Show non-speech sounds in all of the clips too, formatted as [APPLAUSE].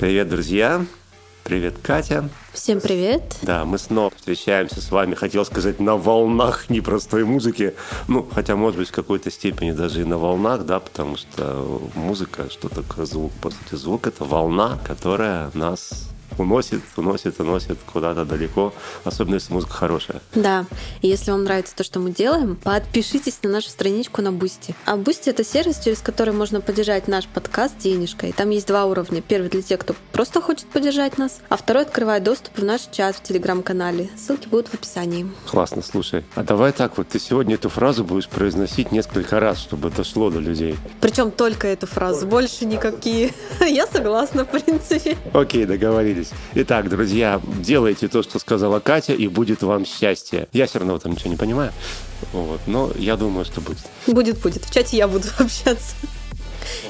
Привет, друзья! Привет, Катя! Всем привет! Да, мы снова встречаемся с вами, хотел сказать, на волнах непростой музыки. Ну, хотя, может быть, в какой-то степени даже и на волнах, да, потому что музыка, что такое звук? По сути, звук — это волна, которая нас уносит, уносит, уносит куда-то далеко, особенно если музыка хорошая. Да, и если вам нравится то, что мы делаем, подпишитесь на нашу страничку на Бусти. А Бусти — это сервис, через который можно поддержать наш подкаст денежкой. Там есть два уровня. Первый для тех, кто просто хочет поддержать нас, а второй открывает доступ в наш чат в Телеграм-канале. Ссылки будут в описании. Классно, слушай. А давай так вот, ты сегодня эту фразу будешь произносить несколько раз, чтобы дошло до людей. Причем только эту фразу, больше никакие. [LAUGHS] Я согласна, в принципе. Окей, договорились. Итак, друзья, делайте то, что сказала Катя, и будет вам счастье. Я все равно там ничего не понимаю, вот, но я думаю, что будет. Будет, будет. В чате я буду [LAUGHS] общаться.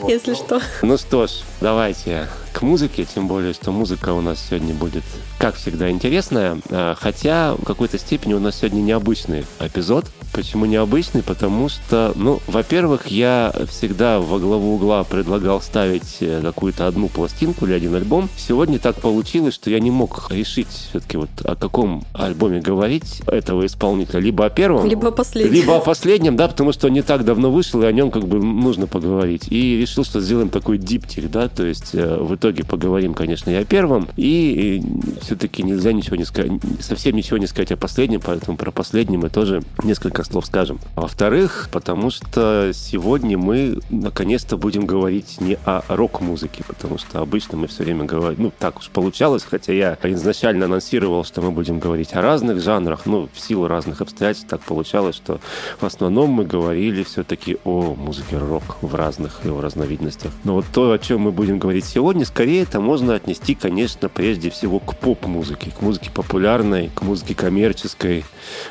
Вот. Если что. Ну что ж, давайте к музыке, тем более, что музыка у нас сегодня будет, как всегда, интересная, а, хотя в какой-то степени у нас сегодня необычный эпизод. Почему необычный? Потому что, ну, во-первых, я всегда во главу угла предлагал ставить э, какую-то одну пластинку или один альбом. Сегодня так получилось, что я не мог решить все-таки вот о каком альбоме говорить этого исполнителя. Либо о первом, либо о последнем. Либо о последнем, да, потому что он не так давно вышел, и о нем как бы нужно поговорить. И решил, что сделаем такой диптих, да, то есть э, в итоге поговорим, конечно, и о первом, и, и все-таки нельзя ничего не сказать, совсем ничего не сказать о последнем, поэтому про последний мы тоже несколько слов скажем. Во-вторых, потому что сегодня мы наконец-то будем говорить не о рок-музыке, потому что обычно мы все время говорим, ну, так уж получалось, хотя я изначально анонсировал, что мы будем говорить о разных жанрах, ну, в силу разных обстоятельств так получалось, что в основном мы говорили все-таки о музыке рок в разных его разновидностях. Но вот то, о чем мы будем говорить сегодня, скорее это можно отнести, конечно, прежде всего к поп-музыке, к музыке популярной, к музыке коммерческой.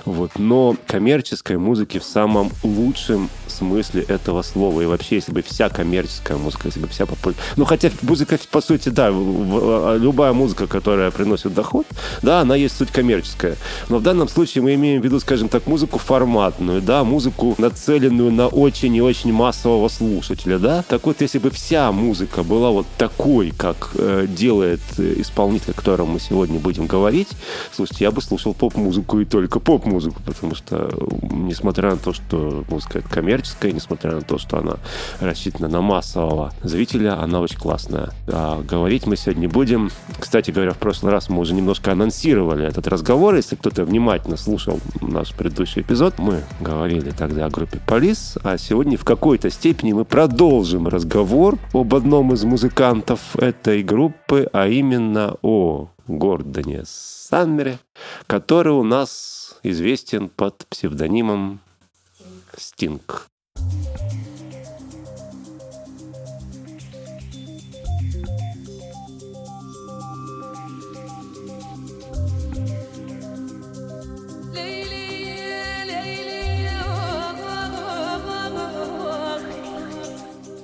Вот. Но коммерческая музыки в самом лучшем смысле этого слова. И вообще, если бы вся коммерческая музыка, если бы вся популярная... Ну, хотя музыка, по сути, да, а, любая музыка, которая приносит доход, да, она есть суть коммерческая. Но в данном случае мы имеем в виду, скажем так, музыку форматную, да, музыку, нацеленную на очень и очень массового слушателя, да. Так вот, если бы вся музыка была вот такой, как э, делает исполнитель, о котором мы сегодня будем говорить, слушайте, я бы слушал поп-музыку и только поп-музыку, потому что, несмотря на то, что музыка это коммерческая, несмотря на то, что она рассчитана на массового зрителя, она очень классная. А говорить мы сегодня будем. Кстати говоря, в прошлый раз мы уже немножко анонсировали этот разговор. Если кто-то внимательно слушал наш предыдущий эпизод, мы говорили тогда о группе Полис, а сегодня в какой-то степени мы продолжим разговор об одном из музыкантов этой группы, а именно о Гордоне Саммере, который у нас известен под псевдонимом Стинг.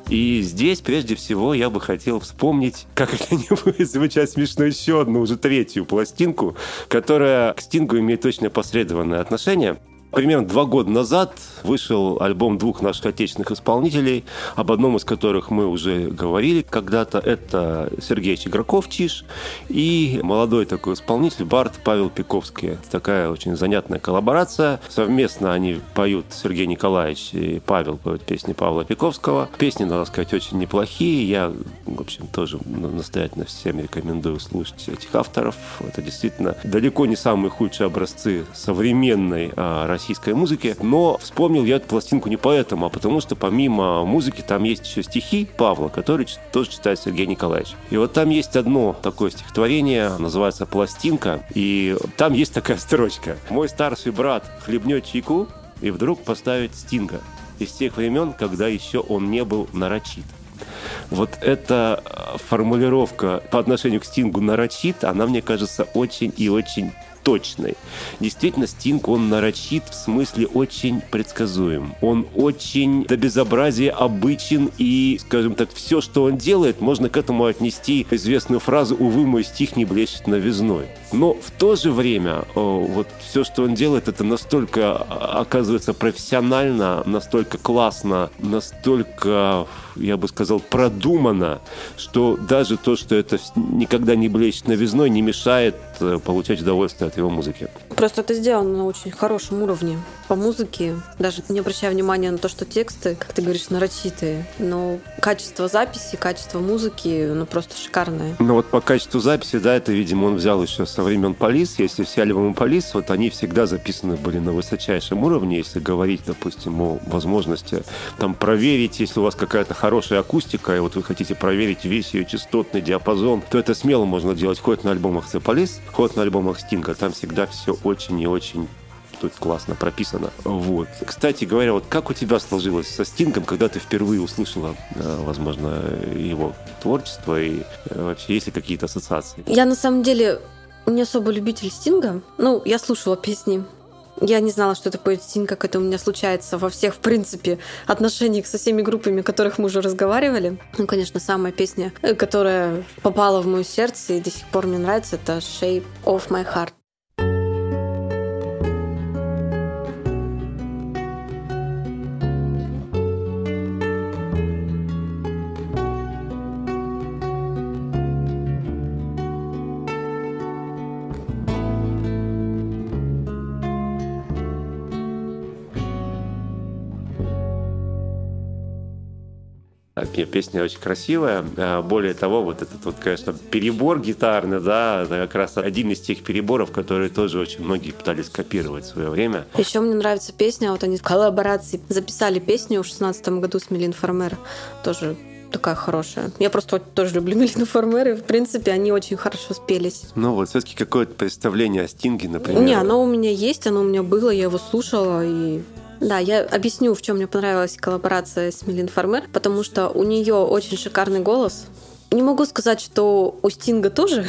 И здесь, прежде всего, я бы хотел вспомнить, как это не будет звучать смешно, еще одну, уже третью пластинку, которая к Стингу имеет точно посредованное отношение. Примерно два года назад вышел альбом двух наших отечественных исполнителей, об одном из которых мы уже говорили когда-то. Это Сергей Чиграков, Чиш, и молодой такой исполнитель Барт Павел Пиковский. Такая очень занятная коллаборация. Совместно они поют Сергей Николаевич и Павел поют песни Павла Пиковского. Песни, надо сказать, очень неплохие. Я, в общем, тоже настоятельно всем рекомендую слушать этих авторов. Это действительно далеко не самые худшие образцы современной а, российской музыки. Но вспомнил я эту пластинку не поэтому, а потому что помимо музыки там есть еще стихи Павла, которые тоже читает Сергей Николаевич. И вот там есть одно такое стихотворение, называется «Пластинка», и там есть такая строчка. «Мой старший брат хлебнет чайку и вдруг поставит стинга из тех времен, когда еще он не был нарочит». Вот эта формулировка по отношению к Стингу нарочит, она, мне кажется, очень и очень точной. Действительно, Стинг, он нарочит в смысле очень предсказуем. Он очень до безобразия обычен и, скажем так, все, что он делает, можно к этому отнести известную фразу «Увы, мой стих не блещет новизной». Но в то же время вот все, что он делает, это настолько а, оказывается профессионально, настолько классно, настолько я бы сказал, продумано, что даже то, что это никогда не блещет новизной, не мешает э, получать удовольствие от его музыки. Просто это сделано на очень хорошем уровне. По музыке, даже не обращая внимания на то, что тексты, как ты говоришь, нарочитые, но качество записи, качество музыки, ну просто шикарное. Ну вот по качеству записи, да, это, видимо, он взял еще со времен Полис. Если все альбомы Полис, вот они всегда записаны были на высочайшем уровне, если говорить, допустим, о возможности там проверить, если у вас какая-то хорошая акустика, и вот вы хотите проверить весь ее частотный диапазон, то это смело можно делать хоть на альбомах The Police, хоть на альбомах Стинга. Там всегда все очень и очень тут классно прописано. Вот. Кстати говоря, вот как у тебя сложилось со Стингом, когда ты впервые услышала, э, возможно, его творчество и э, вообще есть ли какие-то ассоциации? Я на самом деле не особо любитель Стинга. Ну, я слушала песни я не знала, что такое тень, как это у меня случается во всех, в принципе, отношениях со всеми группами, о которых мы уже разговаривали. Ну, конечно, самая песня, э, которая попала в мое сердце и до сих пор мне нравится, это «Shape of My Heart». Песня очень красивая. А, более того, вот этот вот, конечно, перебор гитарный, да, это как раз один из тех переборов, которые тоже очень многие пытались копировать в свое время. Еще мне нравится песня, вот они в коллаборации записали песню в шестнадцатом году с Милин Фармер. Тоже такая хорошая. Я просто тоже люблю [LAUGHS] Милину Фармер, и, в принципе, они очень хорошо спелись. Ну вот, все-таки какое-то представление о Стинге, например? Не, оно у меня есть, оно у меня было, я его слушала, и да, я объясню, в чем мне понравилась коллаборация с Милин Фармер, потому что у нее очень шикарный голос. Не могу сказать, что у Стинга тоже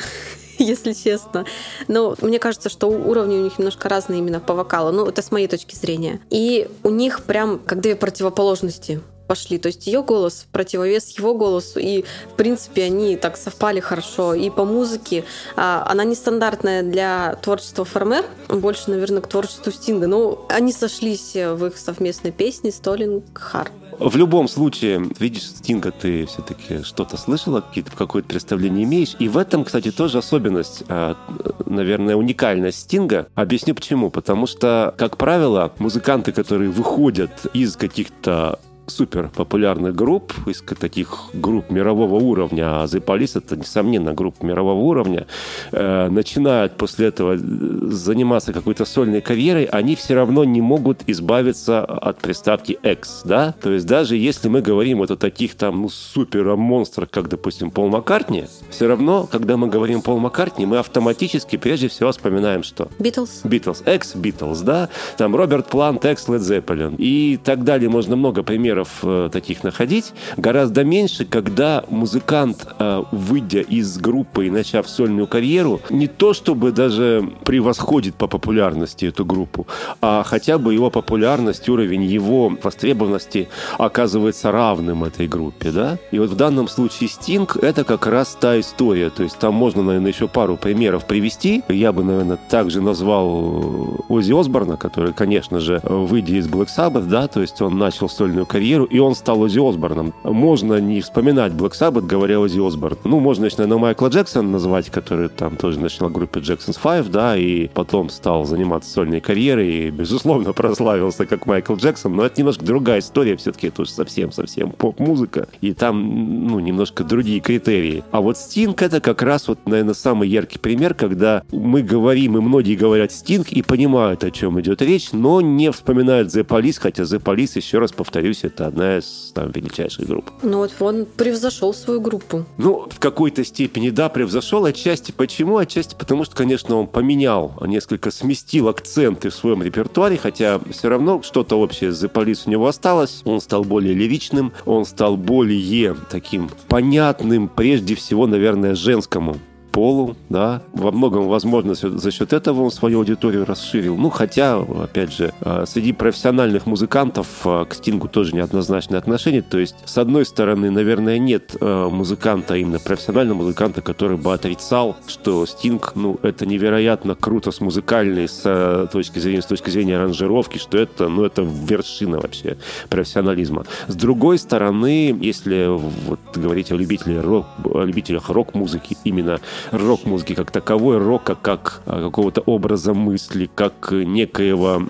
[LAUGHS] если честно. Но мне кажется, что уровни у них немножко разные именно по вокалу. Ну, это с моей точки зрения. И у них прям как две противоположности пошли. То есть ее голос противовес его голосу, и в принципе они так совпали хорошо. И по музыке а, она нестандартная для творчества Фармер, больше, наверное, к творчеству Стинга. Но они сошлись в их совместной песне «Столинг Харт». В любом случае, видишь, Стинга ты все-таки что-то слышала, какие-то какое-то представление имеешь. И в этом, кстати, тоже особенность, а, наверное, уникальность Стинга. Объясню почему. Потому что, как правило, музыканты, которые выходят из каких-то супер популярных групп, из таких групп мирового уровня, а The Police это, несомненно, группа мирового уровня, э, начинают после этого заниматься какой-то сольной карьерой, они все равно не могут избавиться от приставки X, да? То есть даже если мы говорим вот о таких там, ну, супер монстрах, как, допустим, Пол Маккартни, все равно, когда мы говорим Пол Маккартни, мы автоматически прежде всего вспоминаем что? Битлз. Битлз, X-Битлз, да? Там Роберт Плант, X, Led Zeppelin и так далее. Можно много примеров примеров э, таких находить. Гораздо меньше, когда музыкант, э, выйдя из группы и начав сольную карьеру, не то чтобы даже превосходит по популярности эту группу, а хотя бы его популярность, уровень его востребованности оказывается равным этой группе, да? И вот в данном случае Sting — это как раз та история. То есть там можно, наверное, еще пару примеров привести. Я бы, наверное, также назвал Ози Осборна, который, конечно же, выйдя из Black Sabbath, да, то есть он начал сольную карьеру, карьеру, и он стал Ози Осборном. Можно не вспоминать Black Sabbath, говоря Ози Осборн. Ну, можно, наверное, Майкла Джексона назвать, который там тоже начал группе Jackson's Five, да, и потом стал заниматься сольной карьерой, и, безусловно, [LAUGHS] прославился как Майкл Джексон, но это немножко другая история, все-таки это уже совсем-совсем поп-музыка, и там, ну, немножко другие критерии. А вот Стинг это как раз вот, наверное, самый яркий пример, когда мы говорим, и многие говорят Стинг, и понимают, о чем идет речь, но не вспоминают The Police, хотя The Police, еще раз повторюсь, это одна из там, величайших групп. Ну вот он превзошел свою группу. Ну, в какой-то степени, да, превзошел. Отчасти почему? Отчасти потому, что, конечно, он поменял, несколько сместил акценты в своем репертуаре, хотя все равно что-то общее с The Police у него осталось. Он стал более лиричным, он стал более таким понятным, прежде всего, наверное, женскому полу, да, во многом, возможно, за счет этого он свою аудиторию расширил. Ну, хотя, опять же, э, среди профессиональных музыкантов э, к Стингу тоже неоднозначное отношение. То есть, с одной стороны, наверное, нет э, музыканта, именно профессионального музыканта, который бы отрицал, что Стинг, ну, это невероятно круто с музыкальной с точки зрения, с точки зрения аранжировки, что это, ну, это вершина вообще профессионализма. С другой стороны, если вот говорить о любителях рок, о любителях рок-музыки, именно рок-музыки как таковой, рока как а, какого-то образа мысли, как некоего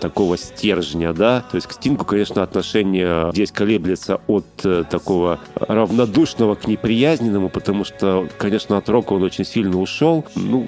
такого стержня, да, то есть к Стингу, конечно, отношение здесь колеблется от э, такого равнодушного к неприязненному, потому что, конечно, от рока он очень сильно ушел. Ну,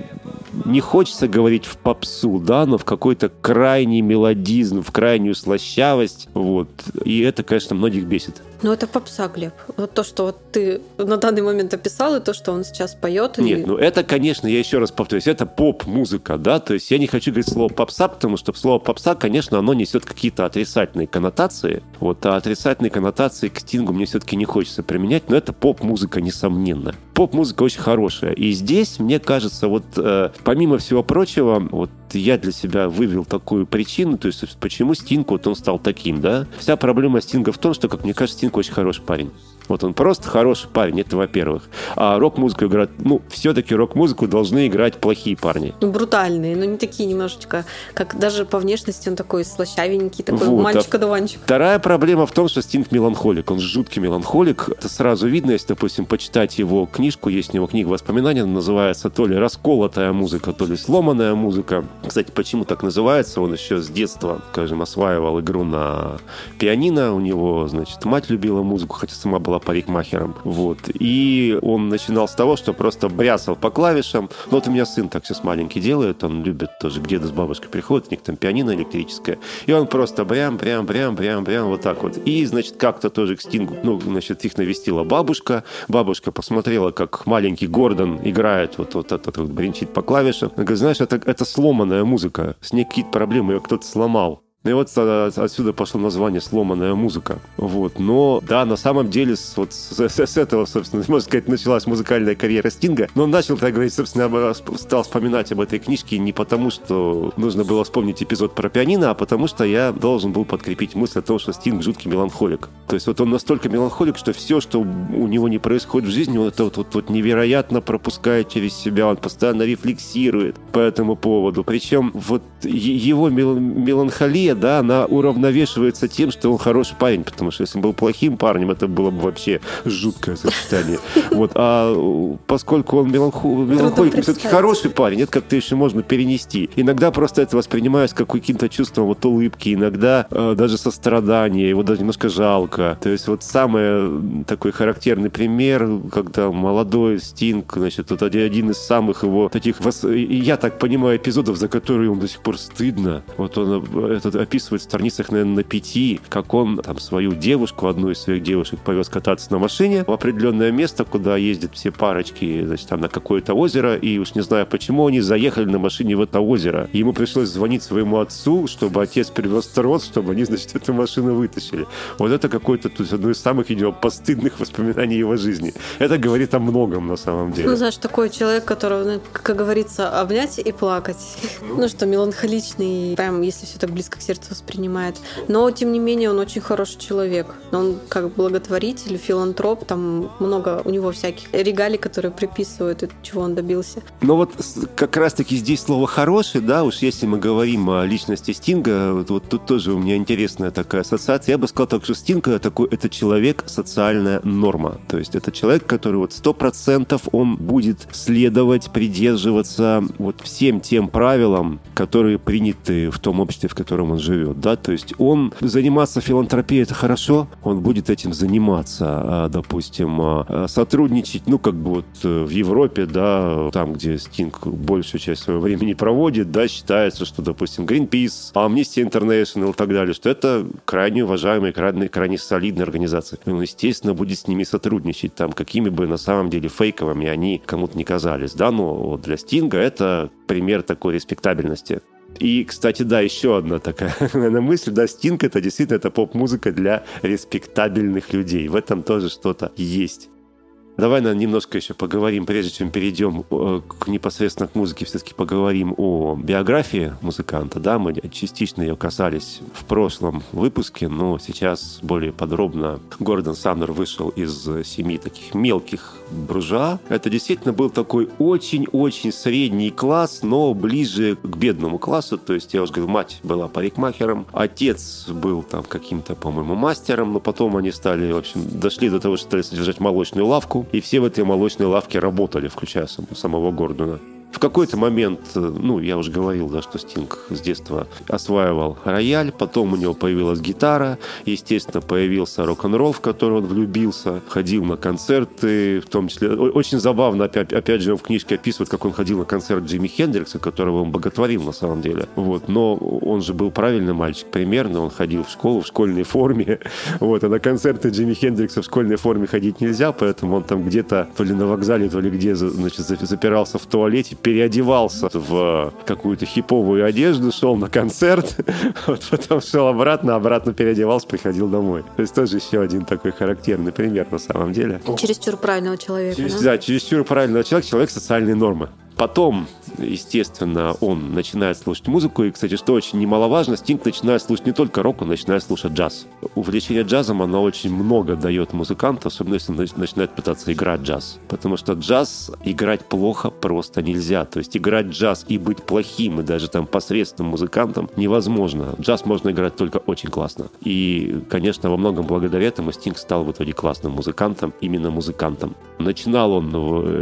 не хочется говорить в попсу, да, но в какой-то крайний мелодизм, в крайнюю слащавость, вот. И это, конечно, многих бесит. Ну, это попса, Глеб. Вот то, что вот ты на данный момент описал, и то, что он сейчас поет. Нет, и... ну это, конечно, я еще раз повторюсь, это поп-музыка, да, то есть я не хочу говорить слово попса, потому что слово попса, конечно, оно несет какие-то отрицательные коннотации. Вот, а отрицательные коннотации к Стингу мне все-таки не хочется применять, но это поп-музыка, несомненно. Поп-музыка очень хорошая. И здесь, мне кажется, вот э, помимо всего прочего, вот я для себя вывел такую причину, то есть почему Стинг вот он стал таким, да? Вся проблема Стинга в том, что, как мне кажется, Стинг очень хороший парень. Вот он просто хороший парень, это во-первых. А рок-музыку играть, ну, все-таки рок-музыку должны играть плохие парни. Ну, брутальные, но не такие немножечко, как даже по внешности он такой слащавенький, такой вот. мальчик-одуванчик. А вторая проблема в том, что Стинг меланхолик. Он жуткий меланхолик. Это сразу видно, если, допустим, почитать его книжку, есть у него книга воспоминаний, она называется то ли «Расколотая музыка», то ли «Сломанная музыка». Кстати, почему так называется? Он еще с детства, скажем, осваивал игру на пианино. У него, значит, мать любила музыку, хотя сама была была парикмахером. Вот. И он начинал с того, что просто брясал по клавишам. Ну, вот у меня сын так сейчас маленький делает, он любит тоже, где то с бабушкой приходит, у них там пианино электрическое. И он просто брям, брям, брям, брям, брям, вот так вот. И, значит, как-то тоже к Стингу, ну, значит, их навестила бабушка. Бабушка посмотрела, как маленький Гордон играет, вот, вот этот вот, бренчит по клавишам. Она говорит, знаешь, это, это сломанная музыка, с ней какие-то проблемы, ее кто-то сломал. Ну и вот отсюда пошло название «Сломанная музыка». Вот. Но, да, на самом деле, вот с, с этого, собственно, [LAUGHS] можно сказать, началась музыкальная карьера Стинга. Но он начал, так говорить, собственно, стал вспоминать об этой книжке не потому, что нужно было вспомнить эпизод про пианино, а потому что я должен был подкрепить мысль о том, что Стинг жуткий меланхолик. То есть вот он настолько меланхолик, что все, что у него не происходит в жизни, он это вот, вот, вот невероятно пропускает через себя, он постоянно рефлексирует по этому поводу. Причем вот его меланхолия да, она уравновешивается тем, что он хороший парень, потому что если он был плохим парнем, это было бы вообще жуткое сочетание. [LAUGHS] Вот, а поскольку он меланхолик, все-таки хороший парень, это как-то еще можно перенести. Иногда просто это воспринимается как каким-то чувством вот улыбки, иногда э, даже сострадания, его даже немножко жалко. То есть вот самый такой характерный пример, когда молодой Стинг, значит, вот один из самых его таких, я так понимаю, эпизодов, за которые ему до сих пор стыдно. Вот он э, этот описывает в страницах, наверное, на пяти, как он там свою девушку, одну из своих девушек, повез кататься на машине в определенное место, куда ездят все парочки, значит, там на какое-то озеро, и уж не знаю почему, они заехали на машине в это озеро. ему пришлось звонить своему отцу, чтобы отец привез трос, чтобы они, значит, эту машину вытащили. Вот это какое-то тут одно из самых, видимо, постыдных воспоминаний его жизни. Это говорит о многом на самом деле. Ну, знаешь, такой человек, которого, как говорится, обнять и плакать. Ну, ну что, меланхоличный, прям, если все так близко к сердцу сердце воспринимает. Но, тем не менее, он очень хороший человек. Он как благотворитель, филантроп, там много у него всяких регалий, которые приписывают, чего он добился. Но вот как раз-таки здесь слово «хороший», да, уж если мы говорим о личности Стинга, вот, вот тут тоже у меня интересная такая ассоциация. Я бы сказал так, что Стинг такой, это человек социальная норма. То есть это человек, который вот сто процентов он будет следовать, придерживаться вот всем тем правилам, которые приняты в том обществе, в котором он живет, да, то есть он заниматься филантропией это хорошо, он будет этим заниматься, а, допустим, а, сотрудничать, ну, как бы вот э, в Европе, да, там, где Стинг большую часть своего времени проводит, да, считается, что, допустим, Greenpeace, Amnesty International и так далее, что это крайне уважаемые, крайне, крайне солидные организации. Он, естественно, будет с ними сотрудничать, там, какими бы на самом деле фейковыми они кому-то не казались, да, но для Стинга это пример такой респектабельности. И, кстати, да, еще одна такая [LAUGHS] наверное, мысль, да, Стинг это действительно это поп-музыка для респектабельных людей. В этом тоже что-то есть. Давай, наверное, немножко еще поговорим, прежде чем перейдем э, к непосредственно к музыке, все-таки поговорим о биографии музыканта. Да, мы частично ее касались в прошлом выпуске, но сейчас более подробно. Гордон Самнер вышел из семи таких мелких буржуа. Это действительно был такой очень-очень средний класс, но ближе к бедному классу. То есть, я уже говорю, мать была парикмахером, отец был там каким-то, по-моему, мастером, но потом они стали, в общем, дошли до того, что стали содержать молочную лавку и все в этой молочной лавке работали, включая самого Гордона. В какой-то момент, э, ну, я уже говорил, да, что Стинг с детства осваивал рояль, потом у него появилась гитара, естественно, появился рок-н-ролл, в который он влюбился, ходил на концерты, в том числе... Очень забавно, опять, опять же, он в книжке описывает, как он ходил на концерт Джимми Хендрикса, которого он боготворил на самом деле. Вот. Но он же был правильный мальчик, примерно, он ходил в школу в школьной форме, [LAUGHS] вот, а на концерты Джимми Хендрикса в школьной форме ходить нельзя, поэтому он там где-то то ли на вокзале, то ли где, значит, запирался в туалете, переодевался в какую-то хиповую одежду, шел на концерт, [LAUGHS] вот потом шел обратно, обратно переодевался, приходил домой. То есть тоже еще один такой характерный пример на самом деле. Чересчур правильного человека, Через, да? Да, чересчур правильного человека, человек социальной нормы. Потом, естественно, он начинает слушать музыку. И, кстати, что очень немаловажно, Стинг начинает слушать не только рок, он начинает слушать джаз. Увлечение джазом, оно очень много дает музыканту, особенно если он начинает пытаться играть джаз. Потому что джаз играть плохо просто нельзя. То есть играть джаз и быть плохим, и даже там посредственным музыкантом невозможно. Джаз можно играть только очень классно. И, конечно, во многом благодаря этому Стинг стал в итоге классным музыкантом, именно музыкантом. Начинал он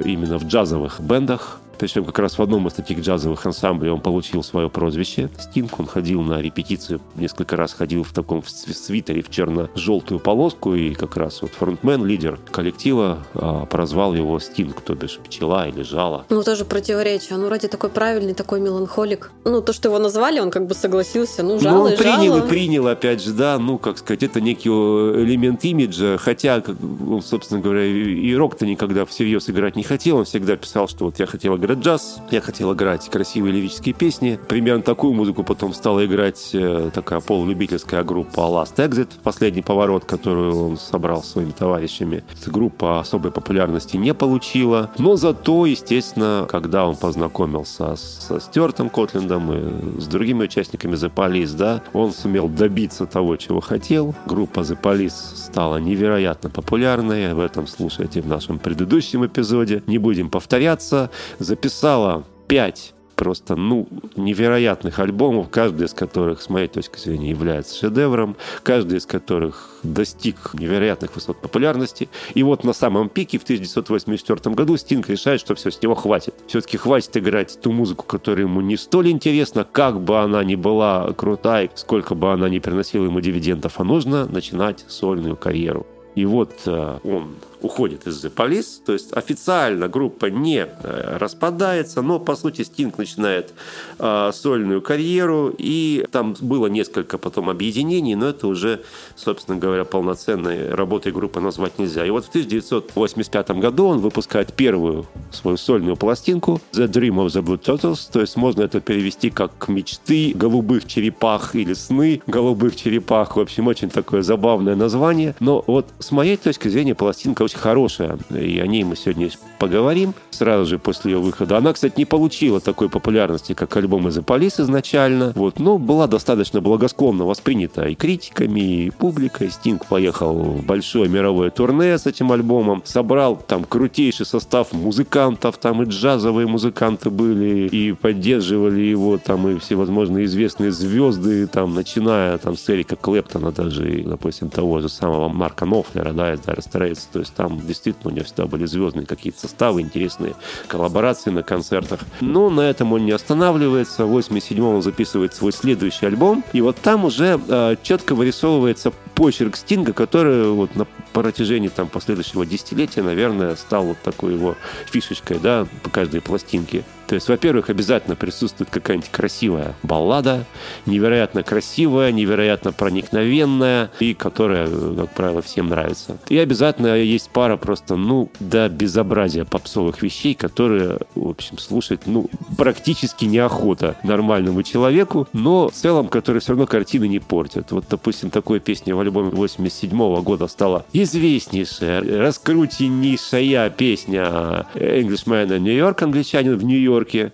именно в джазовых бендах, причем как раз в одном из таких джазовых ансамблей он получил свое прозвище. Стинг, он ходил на репетицию, несколько раз ходил в таком свитере в черно-желтую полоску, и как раз вот фронтмен, лидер коллектива, а, прозвал его Стинг, то бишь пчела или жало. Ну, тоже противоречие. Он вроде такой правильный, такой меланхолик. Ну, то, что его назвали, он как бы согласился. Ну, жало Ну, он и принял жало. и принял, опять же, да, ну, как сказать, это некий элемент имиджа, хотя, собственно говоря, и рок-то никогда всерьез играть не хотел, он всегда писал, что вот я хотел играть джаз, я хотел играть красивые лирические песни. Примерно такую музыку потом стала играть э, такая полулюбительская группа Last Exit, последний поворот, которую он собрал своими товарищами. Группа особой популярности не получила, но зато, естественно, когда он познакомился со Стюартом Котлендом и с другими участниками The Police, да, он сумел добиться того, чего хотел. Группа The Police стала невероятно популярной, об этом слушайте в нашем предыдущем эпизоде. Не будем повторяться. Записала 5 просто, ну, невероятных альбомов, каждый из которых, с моей точки зрения, является шедевром, каждый из которых достиг невероятных высот популярности. И вот на самом пике в 1984 году Стинг решает, что все, с него хватит. Все-таки хватит играть ту музыку, которая ему не столь интересна, как бы она ни была крутая, сколько бы она ни приносила ему дивидендов, а нужно начинать сольную карьеру. И вот э, он уходит из The Police, то есть официально группа не э, распадается, но по сути Стинг начинает э, сольную карьеру, и там было несколько потом объединений, но это уже, собственно говоря, полноценной работой группы назвать нельзя. И вот в 1985 году он выпускает первую свою сольную пластинку The Dream of the Blue Turtles, то есть можно это перевести как мечты голубых черепах или сны голубых черепах. В общем, очень такое забавное название. Но вот с моей точки зрения пластинка очень хорошая, и о ней мы сегодня поговорим сразу же после ее выхода. Она, кстати, не получила такой популярности, как альбом из Police изначально, вот, но была достаточно благосклонно воспринята и критиками, и публикой. Стинг поехал в большое мировое турне с этим альбомом, собрал там крутейший состав музыкантов, там и джазовые музыканты были, и поддерживали его там и всевозможные известные звезды, там, начиная там с Эрика Клэптона даже, и, допустим, того же самого Марка Нофлера, да, из Dire то есть там действительно у него всегда были звездные какие-то составы, интересные коллаборации на концертах. Но на этом он не останавливается. В 87-м он записывает свой следующий альбом, и вот там уже э, четко вырисовывается почерк Стинга, который вот на протяжении там последующего десятилетия, наверное, стал вот такой его фишечкой, да, по каждой пластинке. То есть, во-первых, обязательно присутствует какая-нибудь красивая баллада, невероятно красивая, невероятно проникновенная, и которая, как правило, всем нравится. И обязательно есть пара просто, ну, до безобразия попсовых вещей, которые, в общем, слушать, ну, практически неохота нормальному человеку, но в целом, которые все равно картины не портят. Вот, допустим, такой песня в альбоме 87 года стала известнейшая, раскрутеннейшая песня Englishman York, англичанин в Нью-Йорке.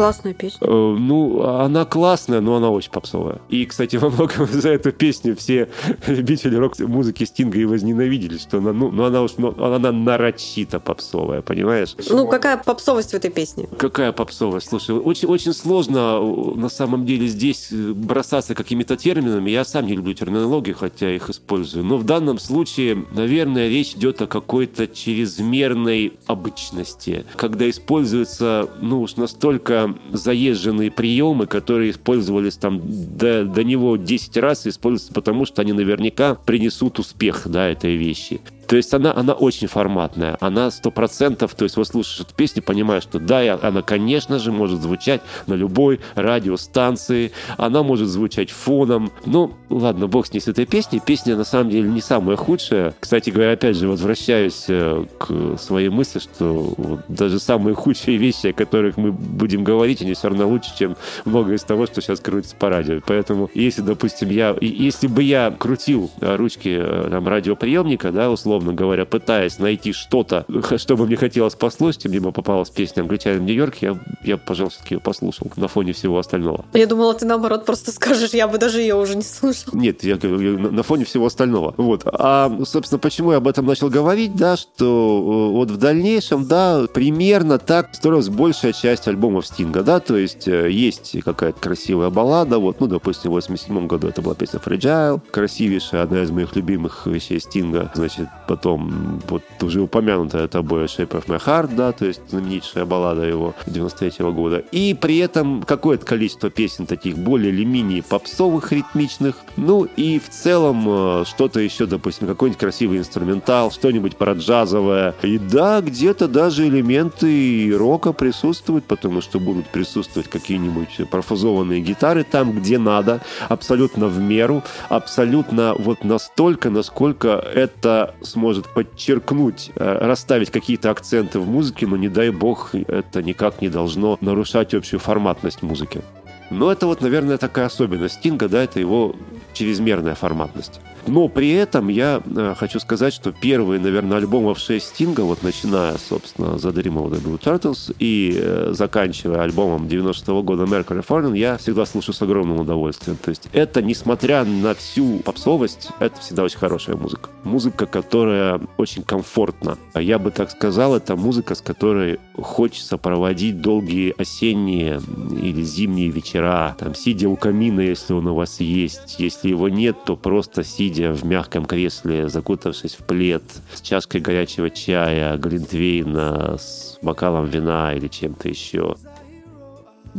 Классная песня. Э, ну, она классная, но она очень попсовая. И, кстати, во многом [LAUGHS] за эту песню все любители рок-музыки Стинга и возненавидели, что она, ну, ну она уж, ну, она нарочито попсовая, понимаешь? Ну, какая попсовость в этой песне? Какая попсовость? Слушай, очень, очень сложно э, на самом деле здесь э, бросаться какими-то терминами. Я сам не люблю терминологию, хотя их использую. Но в данном случае, наверное, речь идет о какой-то чрезмерной обычности, когда используется, ну уж настолько заезженные приемы, которые использовались там до, до него 10 раз, используются потому, что они наверняка принесут успех да, этой вещи. То есть она, она очень форматная, она сто процентов, то есть вот слушаешь эту песню, понимаешь, что да, она, конечно же, может звучать на любой радиостанции, она может звучать фоном. Ну, ладно, бог с ней с этой песней. Песня, на самом деле, не самая худшая. Кстати говоря, опять же, возвращаюсь э, к своей мысли, что вот даже самые худшие вещи, о которых мы будем говорить, они все равно лучше, чем многое из того, что сейчас крутится по радио. Поэтому, если, допустим, я, если бы я крутил э, ручки э, там, радиоприемника, да, условно, условно говоря, пытаясь найти что-то, [LAUGHS] что бы мне хотелось послушать, мне попалась песня «Англичанин в Нью-Йорке», я, я, пожалуйста, все-таки ее послушал на фоне всего остального. Я думала, ты наоборот просто скажешь, я бы даже ее уже не слушал. Нет, я говорю на фоне всего остального. Вот. А, собственно, почему я об этом начал говорить, да, что э, вот в дальнейшем, да, примерно так строилась большая часть альбомов Стинга, да, то есть э, есть какая-то красивая баллада, вот, ну, допустим, в 87 году это была песня Fragile, красивейшая, одна из моих любимых вещей Стинга, значит, Потом вот уже упомянутая тобой Shape of My Heart, да, то есть знаменитая баллада его 93 -го года. И при этом какое-то количество песен таких более или менее попсовых, ритмичных. Ну и в целом э, что-то еще, допустим, какой-нибудь красивый инструментал, что-нибудь параджазовое. И да, где-то даже элементы рока присутствуют, потому что будут присутствовать какие-нибудь профузованные гитары там, где надо, абсолютно в меру, абсолютно вот настолько, насколько это сможет подчеркнуть, э, расставить какие-то акценты в музыке, но не дай бог, это никак не должно нарушать общую форматность музыки. Но это вот, наверное, такая особенность Стинга, да, это его чрезмерная форматность. Но при этом я э, хочу сказать, что первые, наверное, альбомов 6 Стинга, вот начиная, собственно, за Dream of the Blue Turtles и э, заканчивая альбомом 90-го года Mercury Falling, я всегда слушаю с огромным удовольствием. То есть это, несмотря на всю попсовость, это всегда очень хорошая музыка. Музыка, которая очень комфортна. Я бы так сказал, это музыка, с которой хочется проводить долгие осенние или зимние вечера, там, сидя у камина, если он у вас есть. Если его нет, то просто сидя сидя в мягком кресле, закутавшись в плед, с чашкой горячего чая, глинтвейна, с бокалом вина или чем-то еще.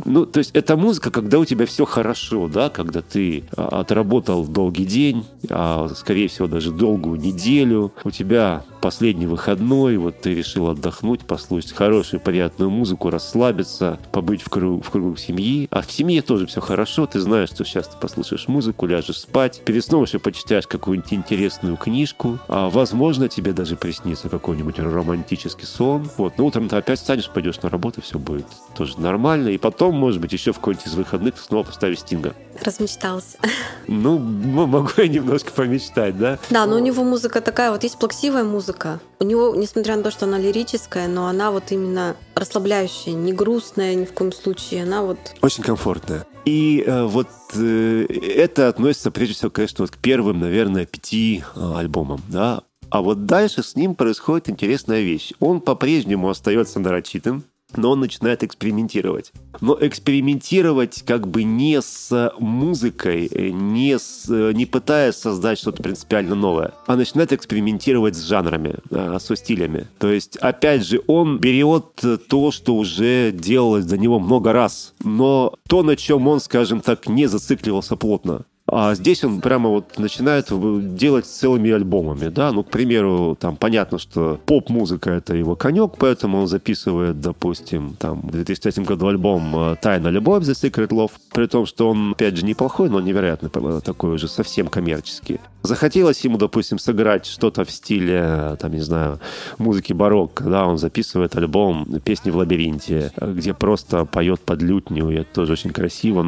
Ну, то есть это музыка, когда у тебя все хорошо, да, когда ты а, отработал долгий день, а, скорее всего, даже долгую неделю, у тебя последний выходной, вот ты решил отдохнуть, послушать хорошую, приятную музыку, расслабиться, побыть в кругу, в кругу семьи. А в семье тоже все хорошо, ты знаешь, что сейчас ты послушаешь музыку, ляжешь спать, перед сном еще почитаешь какую-нибудь интересную книжку, а возможно, тебе даже приснится какой-нибудь романтический сон. Вот, но утром ты опять встанешь, пойдешь на работу, все будет тоже нормально, и потом может быть, еще в какой-нибудь из выходных снова поставить Стинга. Размечтался. Ну, могу я немножко помечтать, да? Да, но у него музыка такая, вот есть плаксивая музыка. У него, несмотря на то, что она лирическая, но она вот именно расслабляющая, не грустная ни в коем случае, она вот... Очень комфортная. И э, вот э, это относится, прежде всего, конечно, вот к первым, наверное, пяти э, альбомам, да, а вот дальше с ним происходит интересная вещь. Он по-прежнему остается нарочитым, но он начинает экспериментировать. Но экспериментировать как бы не с музыкой, не, с, не пытаясь создать что-то принципиально новое, а начинает экспериментировать с жанрами, а, со стилями. То есть, опять же, он берет то, что уже делалось за него много раз, но то, на чем он, скажем так, не зацикливался плотно. А здесь он прямо вот начинает делать целыми альбомами, да, ну, к примеру, там понятно, что поп-музыка — это его конек, поэтому он записывает, допустим, там, в 2003 году альбом э, «Тайна любовь» The Secret Love, при том, что он, опять же, неплохой, но невероятно такой уже совсем коммерческий. Захотелось ему, допустим, сыграть что-то в стиле, там, не знаю, музыки барокко, да, он записывает альбом «Песни в лабиринте», где просто поет под лютню, и это тоже очень красиво,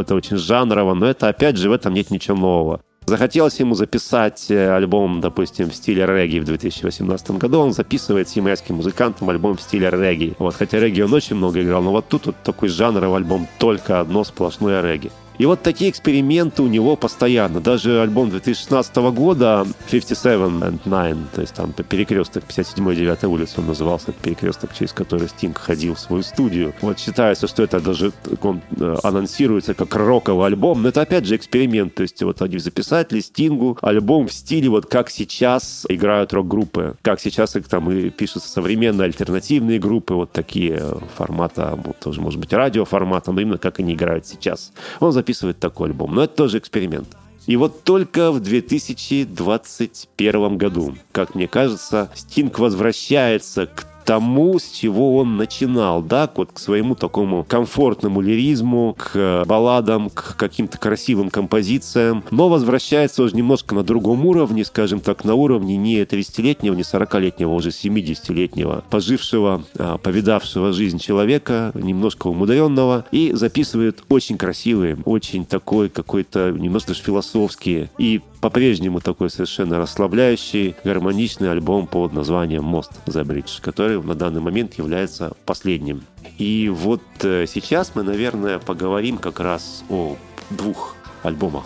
это очень жанрово, но это, опять же, в этом нет ничего нового. Захотелось ему записать э, альбом, допустим, в стиле регги в 2018 году. Он записывает с ямайским музыкантом альбом в стиле регги. Вот, хотя регги он очень много играл, но вот тут вот такой жанровый альбом, только одно сплошное регги. И вот такие эксперименты у него постоянно. Даже альбом 2016 года 57 and 9, то есть там перекресток 57 и 9 улицы он назывался, перекресток, через который Стинг ходил в свою студию. Вот считается, что это даже он э, анонсируется как роковый альбом, но это опять же эксперимент. То есть вот они записали Стингу альбом в стиле вот как сейчас играют рок-группы, как сейчас их там и пишутся современные альтернативные группы, вот такие формата, вот, тоже может быть радиоформата, но именно как они играют сейчас. Он записывает такой альбом. Но это тоже эксперимент. И вот только в 2021 году, как мне кажется, Стинг возвращается к тому, с чего он начинал, да, вот к своему такому комфортному лиризму, к балладам, к каким-то красивым композициям, но возвращается уже немножко на другом уровне, скажем так, на уровне не 30-летнего, не 40-летнего, а уже 70-летнего, пожившего, а, повидавшего жизнь человека, немножко умудренного, и записывает очень красивые, очень такой какой-то немножко даже философские и по-прежнему такой совершенно расслабляющий, гармоничный альбом под названием «Мост The Bridge», который на данный момент является последним. И вот э, сейчас мы, наверное, поговорим как раз о двух альбомах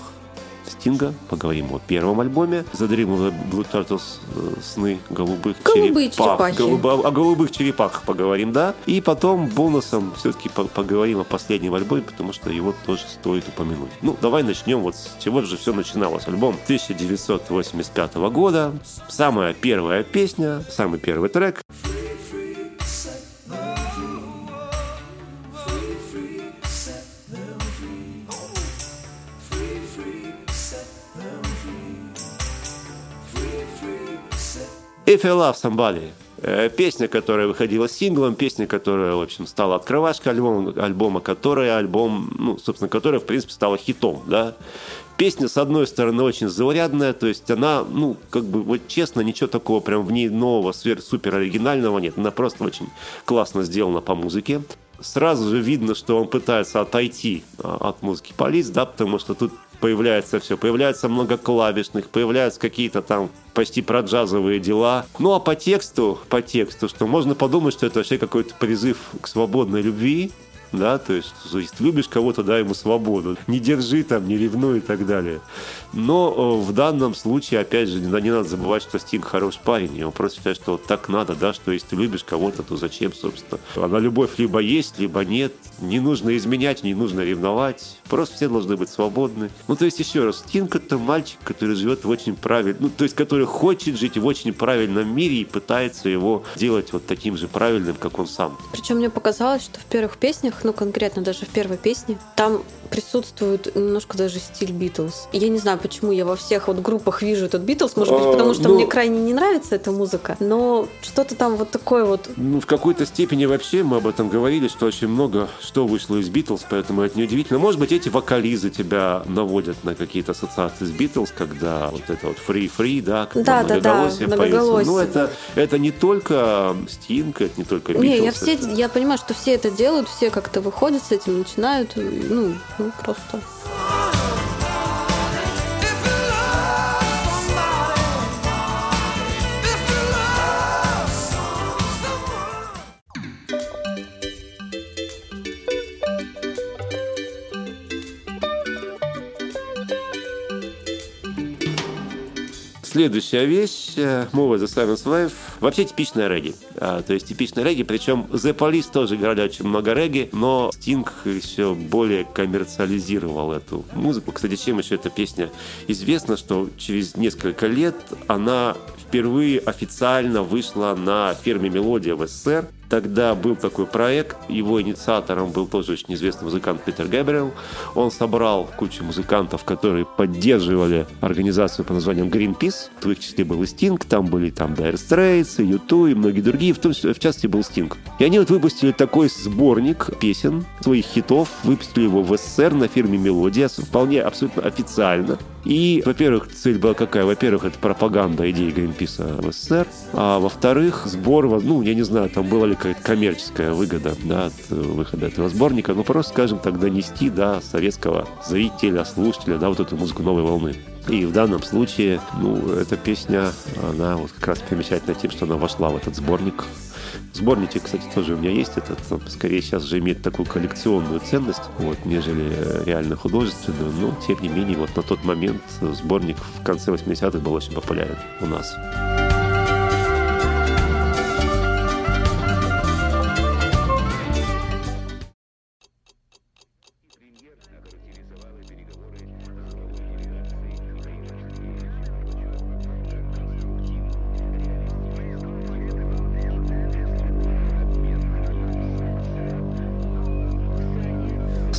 Стинга, поговорим о первом альбоме the Blue Turtles э, «Сны голубых Голубые черепах». Голубо, о голубых черепах поговорим, да. И потом бонусом все-таки поговорим о последнем альбоме, потому что его тоже стоит упомянуть. Ну, давай начнем вот с чего же все начиналось. Альбом 1985 года. Самая первая песня, самый первый трек. If I Love Somebody. Э, песня, которая выходила синглом, песня, которая, в общем, стала открывашкой альбома, альбома которая альбом, ну, собственно, которая, в принципе, стала хитом, да. Песня, с одной стороны, очень заурядная, то есть она, ну, как бы, вот честно, ничего такого прям в ней нового, супер оригинального нет. Она просто очень классно сделана по музыке. Сразу же видно, что он пытается отойти а, от музыки полиц, да, потому что тут появляется все. Появляется много клавишных, появляются какие-то там почти про джазовые дела. Ну а по тексту, по тексту, что можно подумать, что это вообще какой-то призыв к свободной любви, да, то есть, то есть любишь кого-то, дай ему свободу, не держи там, не ревнуй и так далее. Но э, в данном случае, опять же, не, не надо забывать, что Стинг хороший парень, и он просто считает, что вот так надо, да, что если ты любишь кого-то, то зачем, собственно. Она любовь либо есть, либо нет, не нужно изменять, не нужно ревновать, просто все должны быть свободны. Ну, то есть, еще раз, Стинг это мальчик, который живет в очень правильном, ну, то есть, который хочет жить в очень правильном мире и пытается его делать вот таким же правильным, как он сам. Причем мне показалось, что в первых песнях ну конкретно даже в первой песне, там присутствует немножко даже стиль Битлз. Я не знаю, почему я во всех вот группах вижу этот Битлз, может быть, потому что а, ну, мне крайне не нравится эта музыка, но что-то там вот такое вот. Ну, в какой-то степени вообще мы об этом говорили, что очень много что вышло из Битлз, поэтому это неудивительно. Может быть, эти вокализы тебя наводят на какие-то ассоциации с Битлз, когда вот это вот free-free, да, когда да, да, да, поется. Ну, это, это не только Стинг, это не только Битлз. Не, я, все, это... я понимаю, что все это делают, все как-то выходят с этим, начинают, ну, ну просто. Следующая вещь, Move The Silence Wave, вообще типичная регги. А, то есть типичная регги, причем The Police тоже играли очень много регги, но Стинг еще более коммерциализировал эту музыку. Кстати, чем еще эта песня известна, что через несколько лет она впервые официально вышла на ферме «Мелодия» в СССР. Тогда был такой проект, его инициатором был тоже очень известный музыкант Питер Гэбриэл. Он собрал кучу музыкантов, которые поддерживали организацию по названием Greenpeace. В их числе был и Sting, там были там Dire Straits, U2 и многие другие, в том числе, в частности, был Sting. И они вот выпустили такой сборник песен, своих хитов, выпустили его в СССР на фирме «Мелодия», вполне абсолютно официально. И, во-первых, цель была какая? Во-первых, это пропаганда идеи Гринписа в СССР. А во-вторых, сбор, ну, я не знаю, там была ли какая-то коммерческая выгода да, от э, выхода этого сборника. Ну, просто, скажем так, донести до советского зрителя, слушателя, да, вот эту музыку новой волны. И в данном случае, ну, эта песня, она вот как раз примечательна тем, что она вошла в этот сборник Сборничек, кстати, тоже у меня есть. Этот, скорее, сейчас же имеет такую коллекционную ценность, вот, нежели реально художественную. Но, тем не менее, вот на тот момент сборник в конце 80-х был очень популярен у нас.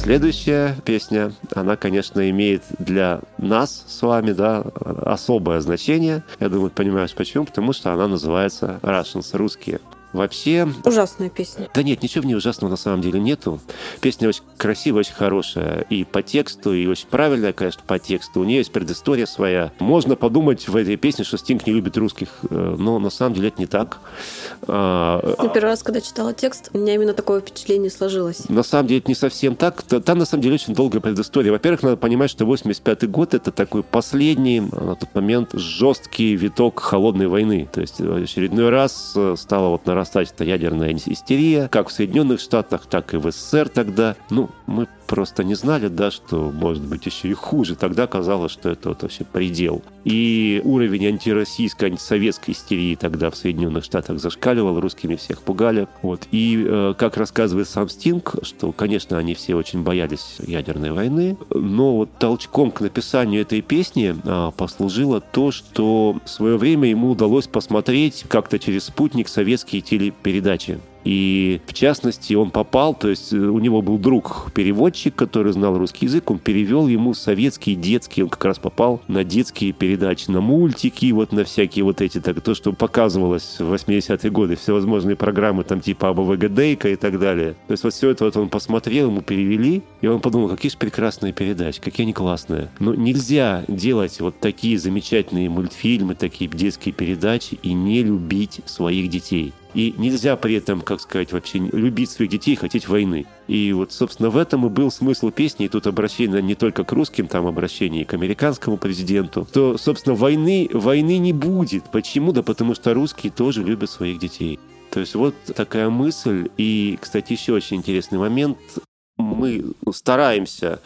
Следующая песня, она, конечно, имеет для нас с вами да, особое значение. Я думаю, понимаешь почему. Потому что она называется «Russians» — «Русские». Вообще... Ужасная песня. Да нет, ничего в ней ужасного на самом деле нету. Песня очень красивая, очень хорошая. И по тексту, и очень правильная, конечно, по тексту. У нее есть предыстория своя. Можно подумать в этой песне, что Стинг не любит русских. Э, но на самом деле это не так. А, Я первый раз, когда читала текст, у меня именно такое впечатление сложилось. На самом деле это не совсем так. Там, на самом деле, очень долгая предыстория. Во-первых, надо понимать, что 85 год — это такой последний на тот момент жесткий виток холодной войны. То есть очередной раз э, стало вот на нарастать эта ядерная истерия, как в Соединенных Штатах, так и в СССР тогда. Ну, мы просто не знали, да, что может быть еще и хуже. Тогда казалось, что это вот вообще предел. И уровень антироссийской, антисоветской истерии тогда в Соединенных Штатах зашкаливал, русскими всех пугали. Вот. И э, как рассказывает сам Стинг, что, конечно, они все очень боялись ядерной войны, но вот толчком к написанию этой песни э, послужило то, что в свое время ему удалось посмотреть как-то через спутник советские телепередачи и в частности он попал, то есть э, у него был друг переводчик, который знал русский язык, он перевел ему советские детские, он как раз попал на детские передачи, на мультики, вот на всякие вот эти, так, то, что показывалось в 80-е годы, всевозможные программы там типа АБВГДейка и так далее. То есть вот все это вот он посмотрел, ему перевели, и он подумал, какие же прекрасные передачи, какие они классные. Но нельзя делать вот такие замечательные мультфильмы, такие детские передачи и не любить своих детей. И нельзя при этом, как сказать, вообще любить своих детей и хотеть войны. И вот, собственно, в этом и был смысл песни. И тут обращение не только к русским, там обращение и к американскому президенту. То, собственно, войны, войны не будет. Почему? Да потому что русские тоже любят своих детей. То есть вот такая мысль. И, кстати, еще очень интересный момент. Мы стараемся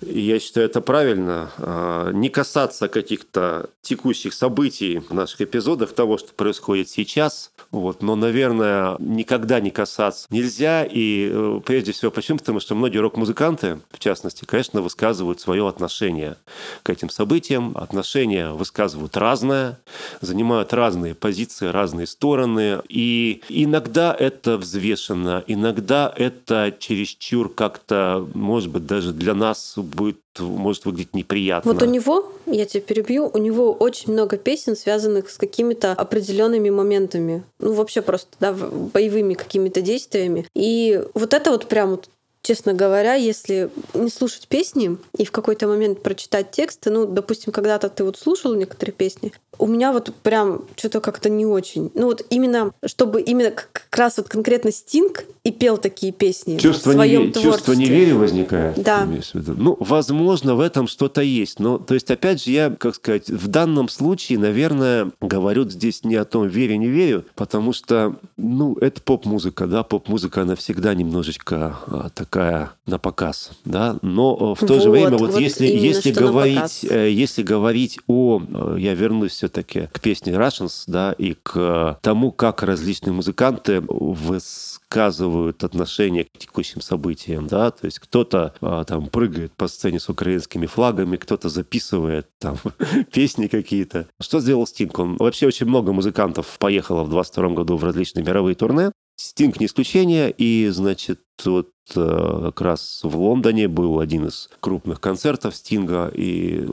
я считаю, это правильно. А, не касаться каких-то текущих событий наших эпизодах, того, что происходит сейчас. Вот. Но, наверное, никогда не касаться нельзя. И э, прежде всего, почему? Потому что многие рок-музыканты, в частности, конечно, высказывают свое отношение к этим событиям. Отношения высказывают разное, занимают разные позиции, разные стороны. И иногда это взвешенно, иногда это чересчур как-то, может быть, даже для нас будет может выглядеть неприятно. Вот у него, я тебя перебью, у него очень много песен, связанных с какими-то определенными моментами. Ну, вообще просто, да, боевыми какими-то действиями. И вот это вот прям вот честно говоря, если не слушать песни и в какой-то момент прочитать тексты, ну, допустим, когда-то ты вот слушал некоторые песни, у меня вот прям что-то как-то не очень. Ну вот именно, чтобы именно как раз вот конкретно Стинг и пел такие песни чувство в своем не, Чувство неверия возникает. Да. Ну, возможно, в этом что-то есть. Но, то есть, опять же, я, как сказать, в данном случае, наверное, говорю здесь не о том, верю, не верю, потому что, ну, это поп-музыка, да, поп-музыка, она всегда немножечко а, такая на показ, да, но в то вот, же время, вот, вот если, если говорить, э, если говорить о, э, я вернусь все-таки к песне Russians, да, и к тому, как различные музыканты высказывают отношение к текущим событиям, да, то есть кто-то а, там прыгает по сцене с украинскими флагами, кто-то записывает там [LAUGHS] песни какие-то. Что сделал Стинг? Он вообще очень много музыкантов поехало в 22 году в различные мировые турне, Стинг не исключение, и, значит, вот э, как раз в Лондоне был один из крупных концертов Стинга, и,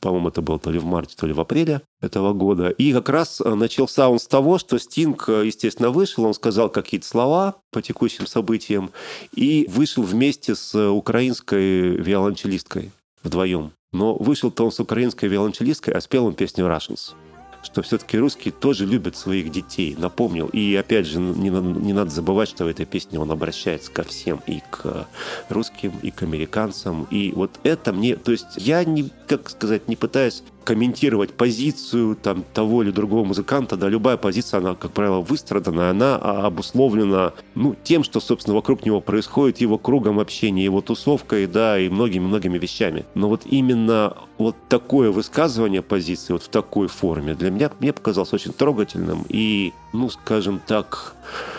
по-моему, это было то ли в марте, то ли в апреле этого года. И как раз э, начался он с того, что Стинг, э, естественно, вышел, он сказал какие-то слова по текущим событиям, и вышел вместе с украинской виолончелисткой вдвоем. Но вышел-то он с украинской виолончелисткой, а спел он песню «Russians» что все-таки русские тоже любят своих детей. Напомнил. И опять же, не, не надо забывать, что в этой песне он обращается ко всем. И к русским, и к американцам. И вот это мне... То есть я, не, как сказать, не пытаюсь комментировать позицию там, того или другого музыканта, да, любая позиция, она, как правило, выстрадана, она обусловлена ну, тем, что, собственно, вокруг него происходит, его кругом общения, его тусовкой, да, и многими-многими вещами. Но вот именно вот такое высказывание позиции вот в такой форме для меня мне показалось очень трогательным и, ну, скажем так,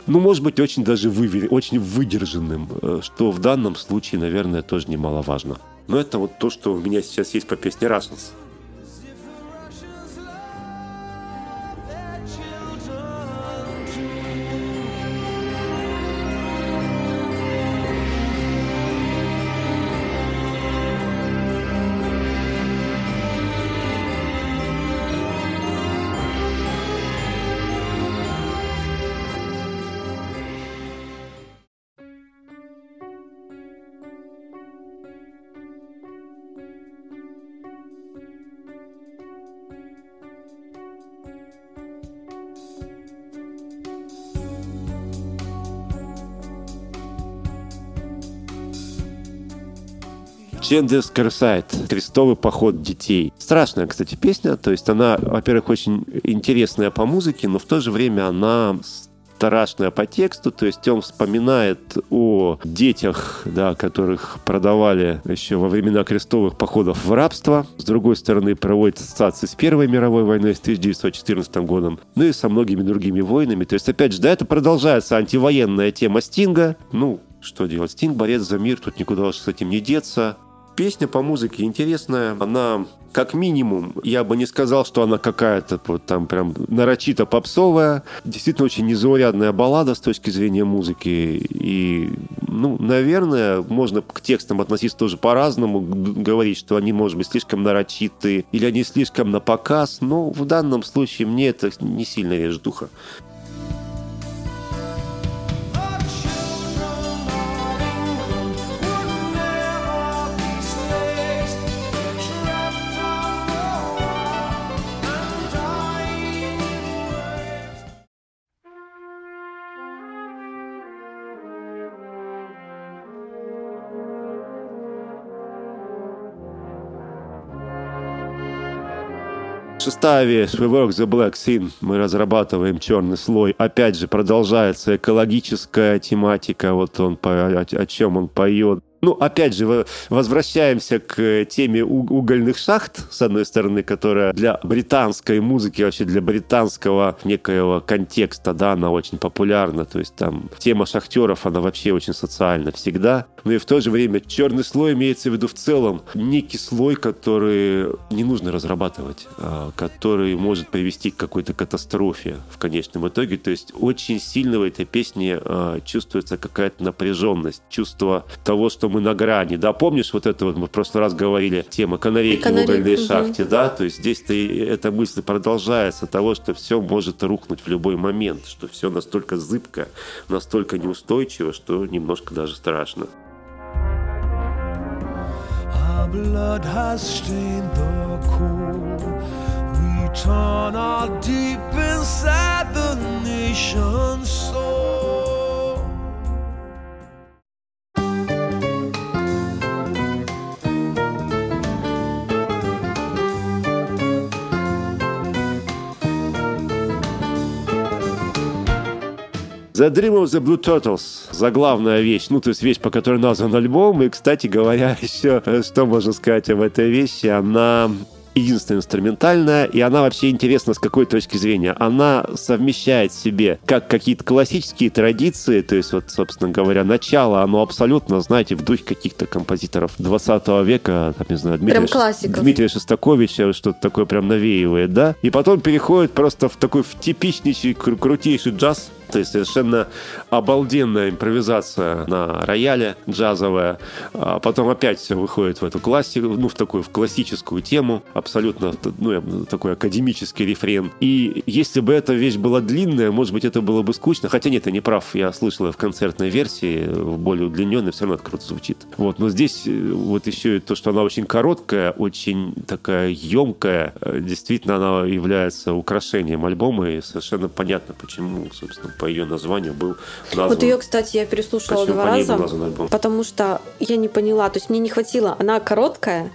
ну, может быть, очень даже вывер... очень выдержанным, э, что в данном случае, наверное, тоже немаловажно. Но это вот то, что у меня сейчас есть по песне Russians. Чендес Красайт. Крестовый поход детей. Страшная, кстати, песня. То есть она, во-первых, очень интересная по музыке, но в то же время она страшная по тексту, то есть он вспоминает о детях, да, которых продавали еще во времена крестовых походов в рабство. С другой стороны, проводит ассоциации с Первой мировой войной с 1914 годом, ну и со многими другими войнами. То есть, опять же, да, это продолжается антивоенная тема Стинга. Ну, что делать? Стинг борец за мир, тут никуда уж с этим не деться. Песня по музыке интересная. Она как минимум, я бы не сказал, что она какая-то вот там прям нарочито попсовая. Действительно очень незаурядная баллада с точки зрения музыки. И, ну, наверное, можно к текстам относиться тоже по-разному. Говорить, что они, может быть, слишком нарочиты или они слишком на показ. Но в данном случае мне это не сильно режет духа. We work the black scene. Мы разрабатываем черный слой. Опять же, продолжается экологическая тематика. Вот он, по, о, о чем он поет. Ну, опять же, возвращаемся к теме угольных шахт, с одной стороны, которая для британской музыки, вообще для британского некоего контекста, да, она очень популярна. То есть там тема шахтеров, она вообще очень социальна всегда. Но и в то же время черный слой имеется в виду в целом некий слой, который не нужно разрабатывать, а, который может привести к какой-то катастрофе в конечном итоге. То есть очень сильно в этой песне а, чувствуется какая-то напряженность, чувство того, что мы на грани, да, помнишь вот это вот, мы в прошлый раз говорили, тема канарейки Канарей, в угольной угу. шахте, да, то есть здесь-то эта мысль продолжается того, что все может рухнуть в любой момент, что все настолько зыбко, настолько неустойчиво, что немножко даже страшно. Blood has stained the coal. We turn our deep inside the nation's soul. The Dream of the Blue Turtles. Заглавная вещь. Ну, то есть вещь, по которой назван альбом. И, кстати говоря, [LAUGHS] еще, что можно сказать об этой вещи, она единственная инструментальная, и она вообще интересна с какой точки зрения. Она совмещает в себе как какие-то классические традиции, то есть вот, собственно говоря, начало, оно абсолютно, знаете, в духе каких-то композиторов 20 века, там, не знаю, Дмитрия, Дмитрия Шостаковича, что-то такое прям навеивает, да, и потом переходит просто в такой в типичнейший, крутейший джаз, То есть совершенно обалденная импровизация на рояле джазовая. А потом опять все выходит в эту классику, ну, в такую в классическую тему, абсолютно ну, такой академический рефрен. И если бы эта вещь была длинная, может быть, это было бы скучно. Хотя нет, я не прав, я слышал в концертной версии, в более удлиненной, все равно это круто звучит. Вот, но здесь э, вот еще и то, что она очень короткая, очень такая емкая, э, действительно она является украшением альбома, и совершенно понятно, почему, собственно, по ее названию был назван. Вот ее, кстати, я переслушала почему два раза, потому что я не поняла, то есть мне не хватило, она короткая,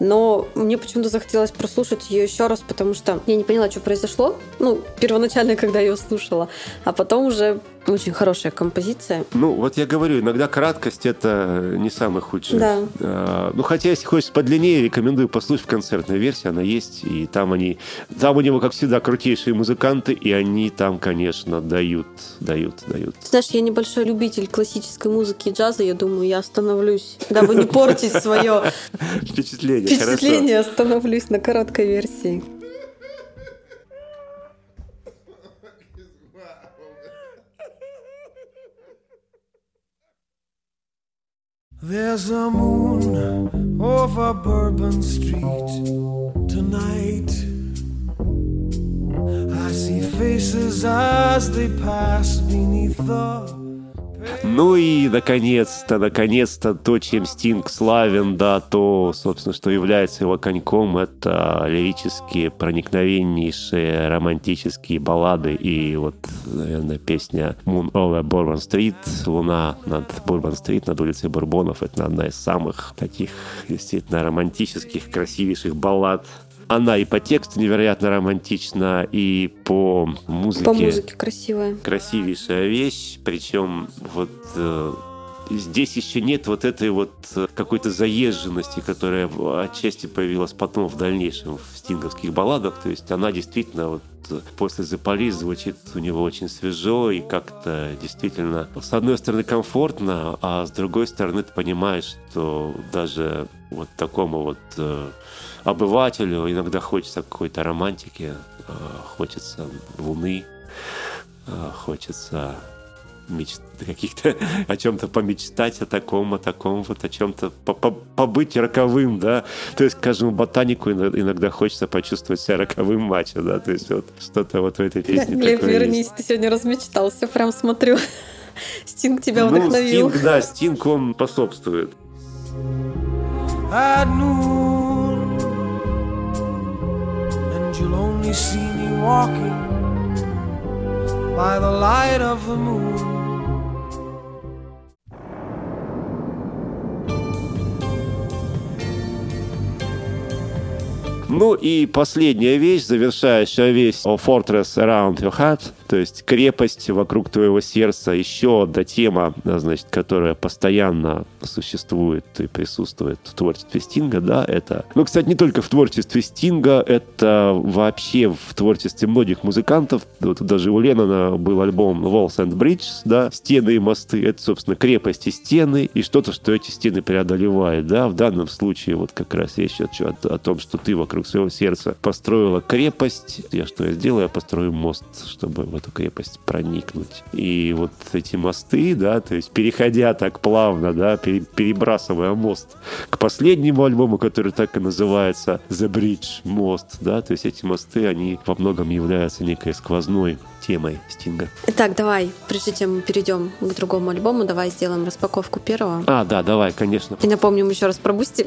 но мне почему-то захотелось прослушать ее еще раз, потому что я не поняла, что произошло, ну, первоначально, когда я ее слушала, а потом уже очень хорошая композиция. Ну, вот я говорю, иногда краткость это не самый худший. Да. А, ну, хотя, если хочешь подлиннее, рекомендую послушать концертная версия, она есть, и там они, там у него, как всегда, крутейшие музыканты, и они там, конечно, дают, дают, дают. Знаешь, я небольшой любитель классической музыки и джаза, я думаю, я остановлюсь, дабы не портить свое [LAUGHS] Впечатление, хорошо. впечатление, остановлюсь на короткой версии. There's a moon over Bourbon Street tonight. I see faces as they pass beneath the Ну и, наконец-то, наконец-то, то, чем Стинг славен, да, то, собственно, что является его коньком, это лирические, проникновеннейшие романтические баллады. И вот, наверное, песня Moon over Bourbon Street, Луна над Бурбон-стрит, над улицей Бурбонов, это одна из самых таких, действительно, романтических, красивейших баллад она и по тексту невероятно романтична, и по музыке, По музыке красивая. красивейшая вещь. Причем вот э, здесь еще нет вот этой вот э, какой-то заезженности, которая отчасти появилась потом в дальнейшем в стинговских балладах. То есть она действительно вот э, после The звучит у него очень свежо и как-то действительно с одной стороны комфортно, а с другой стороны ты понимаешь, что даже вот такому вот э, обывателю иногда хочется какой-то романтики, э, хочется луны, э, хочется меч- каких-то [LAUGHS] о чем-то помечтать, о таком, о таком, вот о чем-то по- по- побыть роковым, да. То есть каждому ботанику ино- иногда хочется почувствовать себя роковым мачо, да. То есть вот что-то вот в этой песне Глеб, такое есть. вернись, ты сегодня размечтался, прям смотрю. [LAUGHS] Стинг тебя Ну, вдохновил. Стинг, да, Стинг, он способствует. at noon, you'll only see me walking by the light of the moon. Ну и последняя вещь, завершающая вещь о Fortress Around Your Heart, то есть крепость вокруг твоего сердца. Еще одна тема, да, значит, которая постоянно существует и присутствует в творчестве Стинга, да, это... Ну, кстати, не только в творчестве Стинга, это вообще в творчестве многих музыкантов. Вот даже у Леннона был альбом Walls and Bridges, да, стены и мосты. Это, собственно, крепость и стены, и что-то, что эти стены преодолевает, да. В данном случае вот как раз речь идет о, о том, что ты вокруг своего сердца построила крепость. Я что я сделаю? Я построю мост, чтобы эту крепость проникнуть. И вот эти мосты, да, то есть переходя так плавно, да, пере- перебрасывая мост к последнему альбому, который так и называется The Bridge, мост, да, то есть эти мосты, они во многом являются некой сквозной темой Стинга. Итак, давай, прежде чем мы перейдем к другому альбому, давай сделаем распаковку первого. А, да, давай, конечно. И напомним еще раз про Бусти.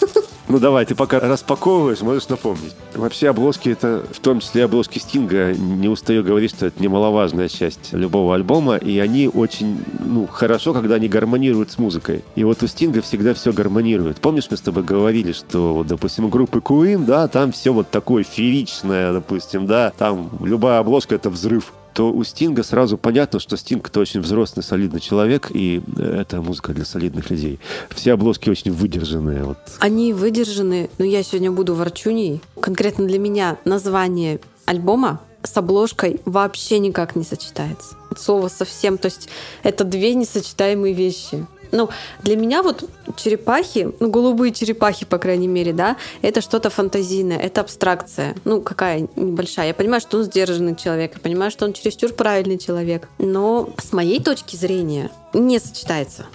[LAUGHS] Ну давай, ты пока распаковываешь, можешь напомнить. Вообще обложки это, в том числе обложки Стинга, не устаю говорить, что это немаловажная часть любого альбома, и они очень, ну, хорошо, когда они гармонируют с музыкой. И вот у Стинга всегда все гармонирует. Помнишь, мы с тобой говорили, что, допустим, у группы Queen, да, там все вот такое фееричное, допустим, да, там любая обложка это взрыв то у Стинга сразу понятно, что Стинг это очень взрослый, солидный человек, и это музыка для солидных людей. Все обложки очень выдержанные. Вот. Они выдержаны, но я сегодня буду ворчуней. Конкретно для меня название альбома с обложкой вообще никак не сочетается. От слова совсем. То есть это две несочетаемые вещи. Ну, для меня вот черепахи, ну, голубые черепахи, по крайней мере, да, это что-то фантазийное, это абстракция. Ну, какая небольшая. Я понимаю, что он сдержанный человек, я понимаю, что он чересчур правильный человек. Но с моей точки зрения не сочетается.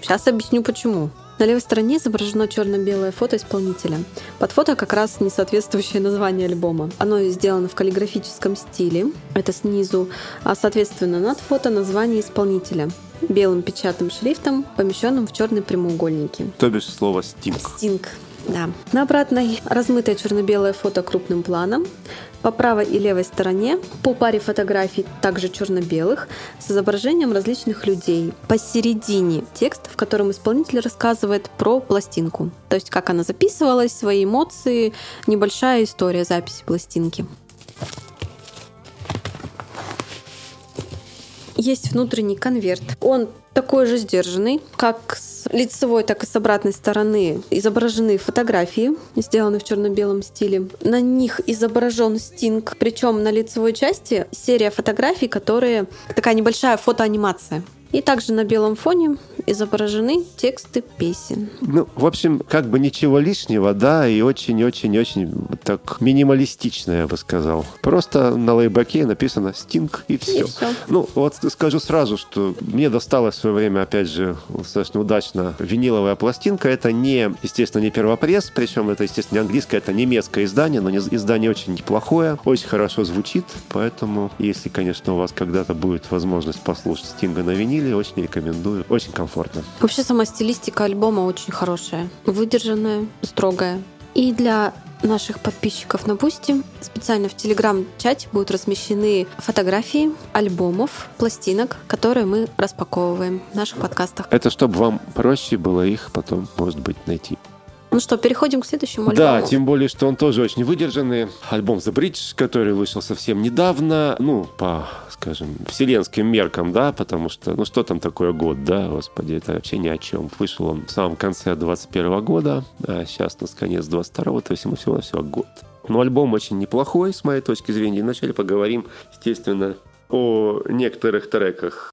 Сейчас объясню почему. На левой стороне изображено черно-белое фото исполнителя. Под фото как раз несоответствующее название альбома. Оно сделано в каллиграфическом стиле, это снизу, а соответственно над фото название исполнителя белым печатным шрифтом, помещенным в черные прямоугольники. То бишь слово «стинг». Стинг. Да. На обратной размытое черно-белое фото крупным планом. По правой и левой стороне по паре фотографий, также черно-белых, с изображением различных людей. Посередине текст, в котором исполнитель рассказывает про пластинку. То есть как она записывалась, свои эмоции, небольшая история записи пластинки. Есть внутренний конверт. Он такой же сдержанный, как с лицевой, так и с обратной стороны изображены фотографии, сделанные в черно-белом стиле. На них изображен Стинг, причем на лицевой части серия фотографий, которые такая небольшая фотоанимация. И также на белом фоне изображены тексты песен. Ну, в общем, как бы ничего лишнего, да, и очень-очень-очень так минималистично, я бы сказал. Просто на лейбаке написано «Стинг» и все. И всё. Ну, вот скажу сразу, что мне досталось свое время, опять же, достаточно удачно виниловая пластинка. Это не, естественно, не первопресс, причем это, естественно, не английское, это немецкое издание, но издание очень неплохое, очень хорошо звучит, поэтому, если, конечно, у вас когда-то будет возможность послушать Стинга на виниле, очень рекомендую, очень комфортно. Вообще сама стилистика альбома очень хорошая, выдержанная, строгая. И для наших подписчиков на Бусти специально в телеграм-чате будут размещены фотографии альбомов, пластинок, которые мы распаковываем в наших подкастах. Это чтобы вам проще было их потом, может быть, найти. Ну что, переходим к следующему альбому. Да, тем более, что он тоже очень выдержанный. Альбом The Bridge, который вышел совсем недавно, ну, по, скажем, вселенским меркам, да, потому что, ну, что там такое год, да, господи, это вообще ни о чем. Вышел он в самом конце 21 года, а сейчас у нас конец 22 то есть ему всего-навсего год. Но альбом очень неплохой, с моей точки зрения. И вначале поговорим, естественно, о некоторых треках.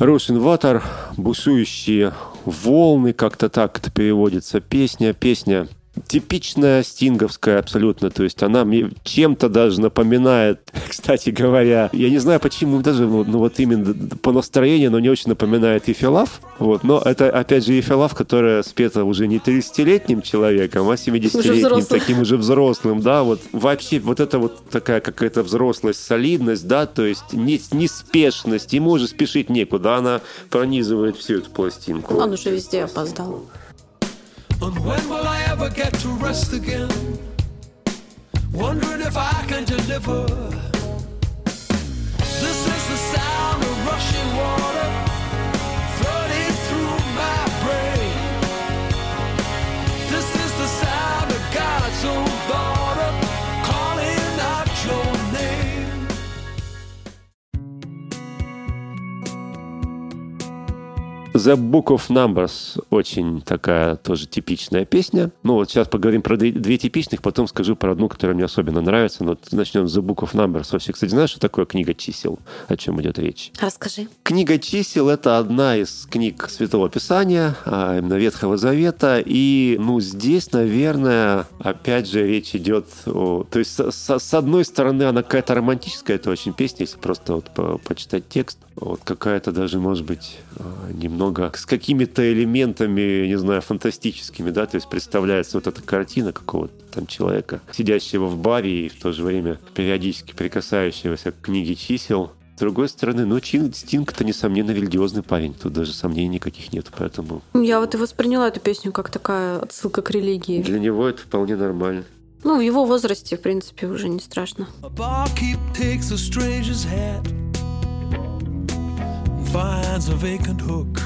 Water, бушующие волны, как-то так это переводится. Песня, песня типичная стинговская абсолютно, то есть она мне чем-то даже напоминает, [LAUGHS] кстати говоря, я не знаю почему, даже ну, вот именно по настроению, но не очень напоминает Ефилав, вот, но это опять же Ефилав, которая спета уже не 30-летним человеком, а 70-летним, взрослым. таким уже взрослым, да, вот вообще вот это вот такая какая-то взрослость, солидность, да, то есть не, неспешность, ему уже спешить некуда, она пронизывает всю эту пластинку. Он уже везде опоздал. And when will I ever get to rest again? Wondering if I can deliver. This is the sound of rushing water The Book of Numbers очень такая тоже типичная песня. Ну вот сейчас поговорим про две, две типичных, потом скажу про одну, которая мне особенно нравится. Но вот начнем с The Book of Numbers. Вообще, кстати, знаешь, что такое книга чисел? О чем идет речь? Расскажи. Книга чисел – это одна из книг Святого Писания, а именно Ветхого Завета. И, ну, здесь, наверное, опять же, речь идет о... То есть, с, с- одной стороны, она какая-то романтическая, это очень песня, если просто вот по- почитать текст. Вот какая-то даже, может быть, а, немного с какими-то элементами, не знаю, фантастическими, да, то есть представляется вот эта картина какого-то там человека, сидящего в баре и в то же время периодически прикасающегося к книге чисел. С другой стороны, ну, Чин- Стинг-то, несомненно, религиозный парень. Тут даже сомнений никаких нет, поэтому Я вот и восприняла эту песню как такая отсылка к религии. для него это вполне нормально. Ну, в его возрасте, в принципе, уже не страшно. Finds a vacant hook.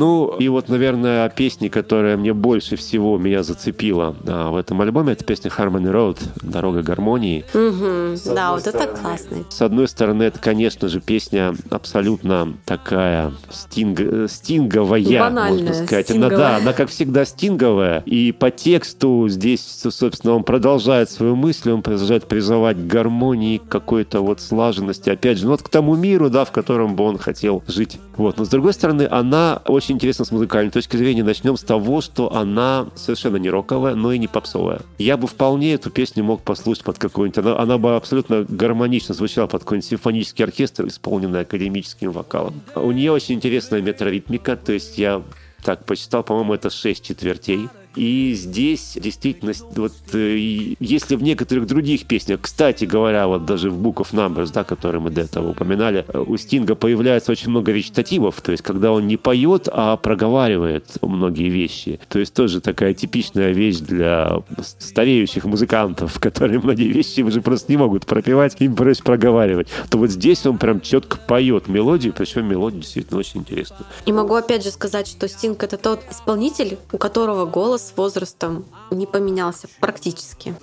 Ну, и вот, наверное, песни, которая мне больше всего меня зацепила а, в этом альбоме, это песня Harmony Road, «Дорога гармонии». С Да, вот это стороны. классный. С одной стороны, это, конечно же, песня абсолютно такая стинг... э, стинговая, Банальная, можно сказать. Она, стинговая. да, она, как всегда, стинговая. И по тексту здесь, собственно, он продолжает свою мысль, он продолжает призывать к гармонии, к какой-то вот слаженности. Опять же, ну вот к тому миру, да, в котором бы он хотел жить. Вот. Но, с другой стороны, она очень интересна с музыкальной точки зрения. Начнем с того, что она совершенно не роковая, но и не попсовая. Я бы вполне эту песню мог послушать под какой-нибудь... Она, она бы абсолютно гармонично звучала под какой-нибудь симфонический оркестр, исполненный академическим вокалом. У нее очень интересная метроритмика, то есть я так посчитал, по-моему, это 6 четвертей. И здесь действительно, вот э, если в некоторых других песнях, кстати говоря, вот даже в Book of Numbers, да, который мы до этого упоминали, э, у Стинга появляется очень много речитативов, то есть когда он не поет, а проговаривает многие вещи. То есть тоже такая типичная вещь для стареющих музыкантов, [LAUGHS] которые многие вещи уже просто не могут пропевать, им проще проговаривать. То вот здесь он прям четко поет мелодию, причем мелодия действительно очень интересная. И могу опять же сказать, что Стинг это тот исполнитель, у которого голос с возрастом не поменялся практически.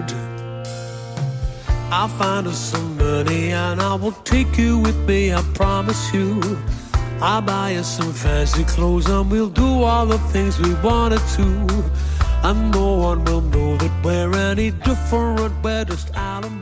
road. I'll find us some money and I will take you with me, I promise you. I'll buy you some fancy clothes and we'll do all the things we wanted to. And no one will know that we're any different, we're just out of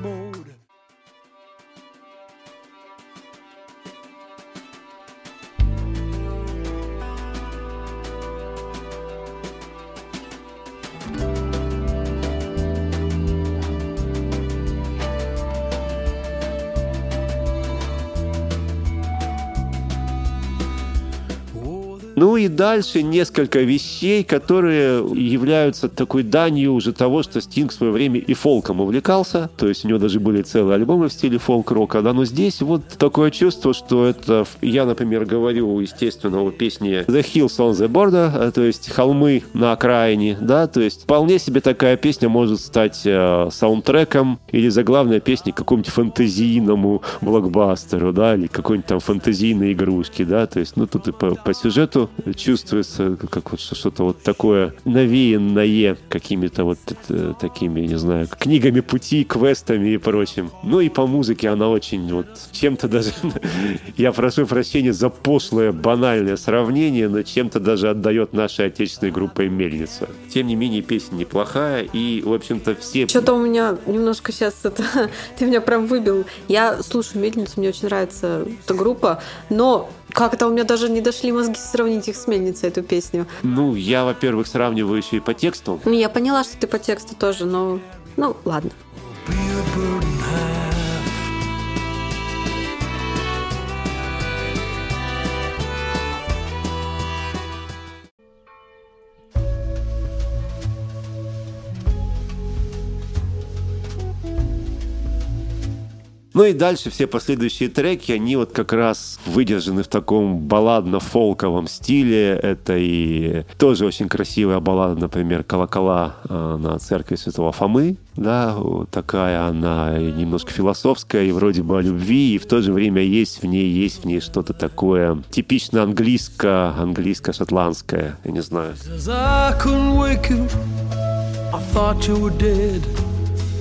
Ну и дальше несколько вещей, которые являются такой данью уже того, что Стинг в свое время и фолком увлекался. То есть у него даже были целые альбомы в стиле фолк-рока. Да, но здесь вот такое чувство, что это... Я, например, говорю, естественно, о песне The Hills on the Border, э, то есть холмы на окраине, да, то есть вполне себе такая песня может стать э, саундтреком или заглавной песней какому-нибудь фэнтезийному блокбастеру, да, или какой-нибудь там фэнтезийной игрушки, да, то есть, ну, тут и по, по сюжету чувствуется как вот что-то вот такое навеянное какими-то вот э, такими, не знаю, книгами пути, квестами и прочим. Ну и по музыке она очень вот чем-то даже, [LAUGHS] я прошу прощения за пошлое, банальное сравнение, но чем-то даже отдает нашей отечественной группой «Мельница». Тем не менее, песня неплохая, и, в общем-то, все... Что-то у меня немножко сейчас это... [LAUGHS] Ты меня прям выбил. Я слушаю «Мельницу», мне очень нравится эта группа, но как-то у меня даже не дошли мозги сравнить их с «Мельницей», эту песню. Ну, я, во-первых, сравниваю еще и по тексту. Ну, я поняла, что ты по тексту тоже, но... Ну, ладно. Be Ну и дальше все последующие треки, они вот как раз выдержаны в таком балладно-фолковом стиле. Это и тоже очень красивая баллада, например, «Колокола» э, на церкви Святого Фомы. Да, такая она немножко философская, и вроде бы о любви, и в то же время есть в ней, есть в ней что-то такое типично английско, английско-шотландское, я не знаю.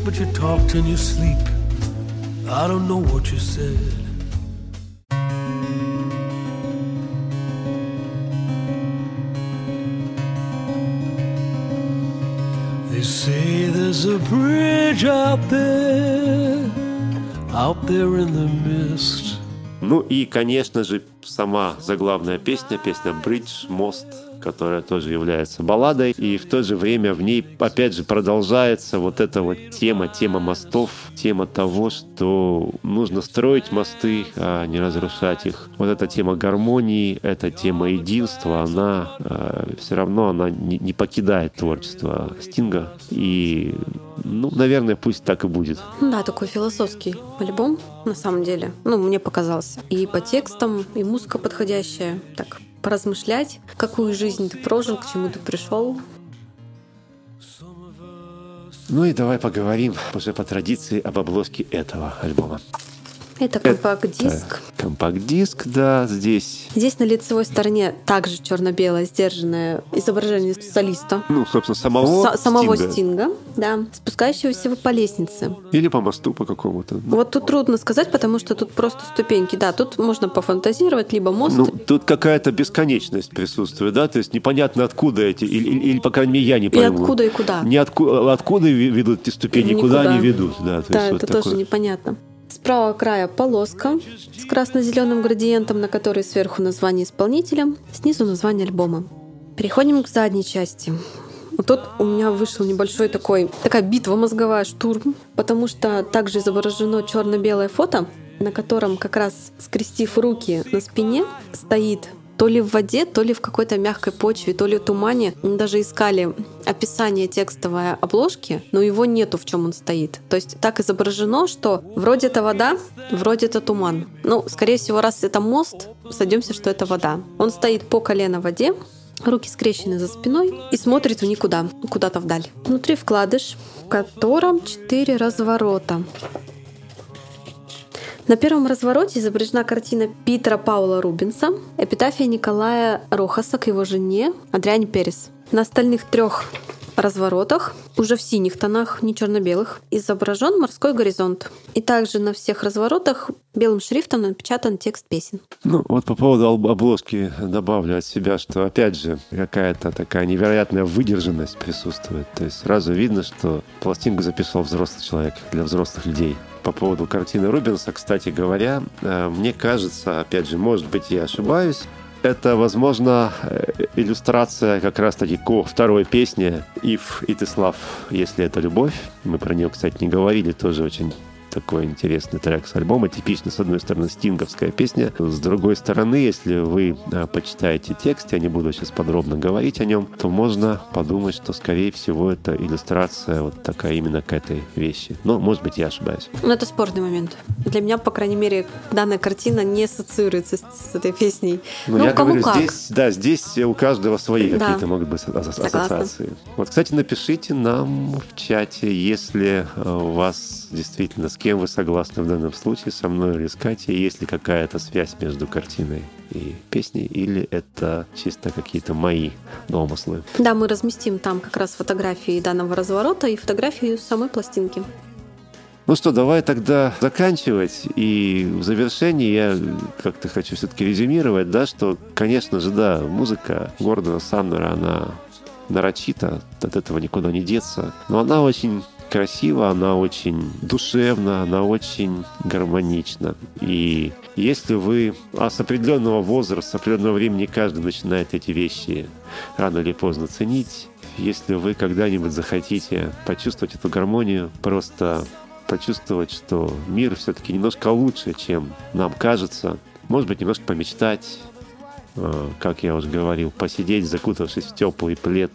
But you talked in your sleep. I don't know what you said. They say there's a bridge out there, out there in the mist. Ну и, конечно же, сама заглавная песня, песня «Бридж», «Мост», которая тоже является балладой, и в то же время в ней, опять же, продолжается вот эта вот тема, тема мостов, тема того, что нужно строить мосты, а не разрушать их. Вот эта тема гармонии, эта тема единства, она все равно она не, не покидает творчество Стинга, и, ну, наверное, пусть так и будет. Да, такой философский альбом, на самом деле. Ну, мне показался. И по текстам, и музыка подходящая. Так, поразмышлять, какую жизнь ты прожил, к чему ты пришел. Ну и давай поговорим уже по традиции об обложке этого альбома. Это компакт-диск. Компакт-диск, да, здесь. Здесь на лицевой стороне также черно-белое сдержанное изображение солиста. Ну, собственно, самого С- самого Стинга. Стинга, да, спускающегося по лестнице. Или по мосту по какому-то. Вот тут трудно сказать, потому что тут просто ступеньки. Да, тут можно пофантазировать, либо мост. Ну, тут какая-то бесконечность присутствует, да, то есть непонятно откуда эти, или, или- или, по крайней мере, я не и пойму. откуда и куда. Не откуда, откуда ведут эти ступени, И куда никуда. они ведут, да. То Да, есть это вот тоже такое. непонятно. С правого края полоска с красно-зеленым градиентом, на которой сверху название исполнителя, снизу название альбома. Переходим к задней части. Вот тут у меня вышел небольшой такой, такая битва мозговая, штурм, потому что также изображено черно-белое фото, на котором как раз скрестив руки на спине стоит то ли в воде, то ли в какой-то мягкой почве, то ли в тумане. Мы даже искали описание текстовой обложки, но его нету, в чем он стоит. То есть так изображено, что вроде это вода, вроде это туман. Ну, скорее всего, раз это мост, сойдемся, что это вода. Он стоит по колено в воде, руки скрещены за спиной и смотрит в никуда, куда-то вдаль. Внутри вкладыш, в котором четыре разворота. На первом развороте изображена картина Питера Паула Рубинса, эпитафия Николая Рохаса к его жене Адриане Перес. На остальных трех разворотах, уже в синих тонах, не черно-белых, изображен морской горизонт. И также на всех разворотах белым шрифтом напечатан текст песен. Ну, вот по поводу об- обложки добавлю от себя, что, опять же, какая-то такая невероятная выдержанность присутствует. То есть сразу видно, что пластинку записал взрослый человек для взрослых людей. По поводу картины Рубинса, кстати говоря, э, мне кажется, опять же, может быть, я ошибаюсь, это, возможно, э, иллюстрация как раз-таки ко второй песне «If it is love», если это любовь. Мы про нее, кстати, не говорили, тоже очень такой интересный трек с альбома. Типично, с одной стороны, стинговская песня. С другой стороны, если вы а, почитаете текст, я не буду сейчас подробно говорить о нем, то можно подумать, что, скорее всего, это иллюстрация вот такая именно к этой вещи. Но, может быть, я ошибаюсь. Но это спорный момент. Для меня, по крайней мере, данная картина не ассоциируется с, с этой песней. Ну, ну, я кому говорю, как. здесь, да, здесь у каждого свои Да. какие-то могут быть ас- Согласна. ассоциации. Вот, кстати, напишите нам в чате, если э, у вас действительно, с кем вы согласны в данном случае, со мной или с Катей, есть ли какая-то связь между картиной и песней, или это чисто какие-то мои домыслы. Да, мы разместим там как раз фотографии данного разворота и фотографию самой пластинки. Ну что, давай тогда заканчивать. И в завершении я как-то хочу все-таки резюмировать, да, что, конечно же, да, музыка Гордона Самнера, она нарочита, от этого никуда не деться. Но она очень красива, она очень душевна, она очень гармонична. И если вы а с определенного возраста, с определенного времени каждый начинает эти вещи рано или поздно ценить, если вы когда-нибудь захотите почувствовать эту гармонию, просто почувствовать, что мир все-таки немножко лучше, чем нам кажется. Может быть, немножко помечтать, э, как я уже говорил, посидеть, закутавшись в теплый плед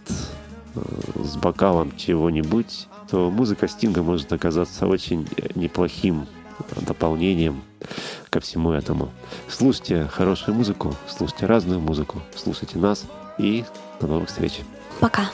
с бокалом чего-нибудь, то музыка Стинга может оказаться очень неплохим дополнением ко всему этому. Слушайте хорошую музыку, слушайте разную музыку, слушайте нас и до новых встреч. Пока.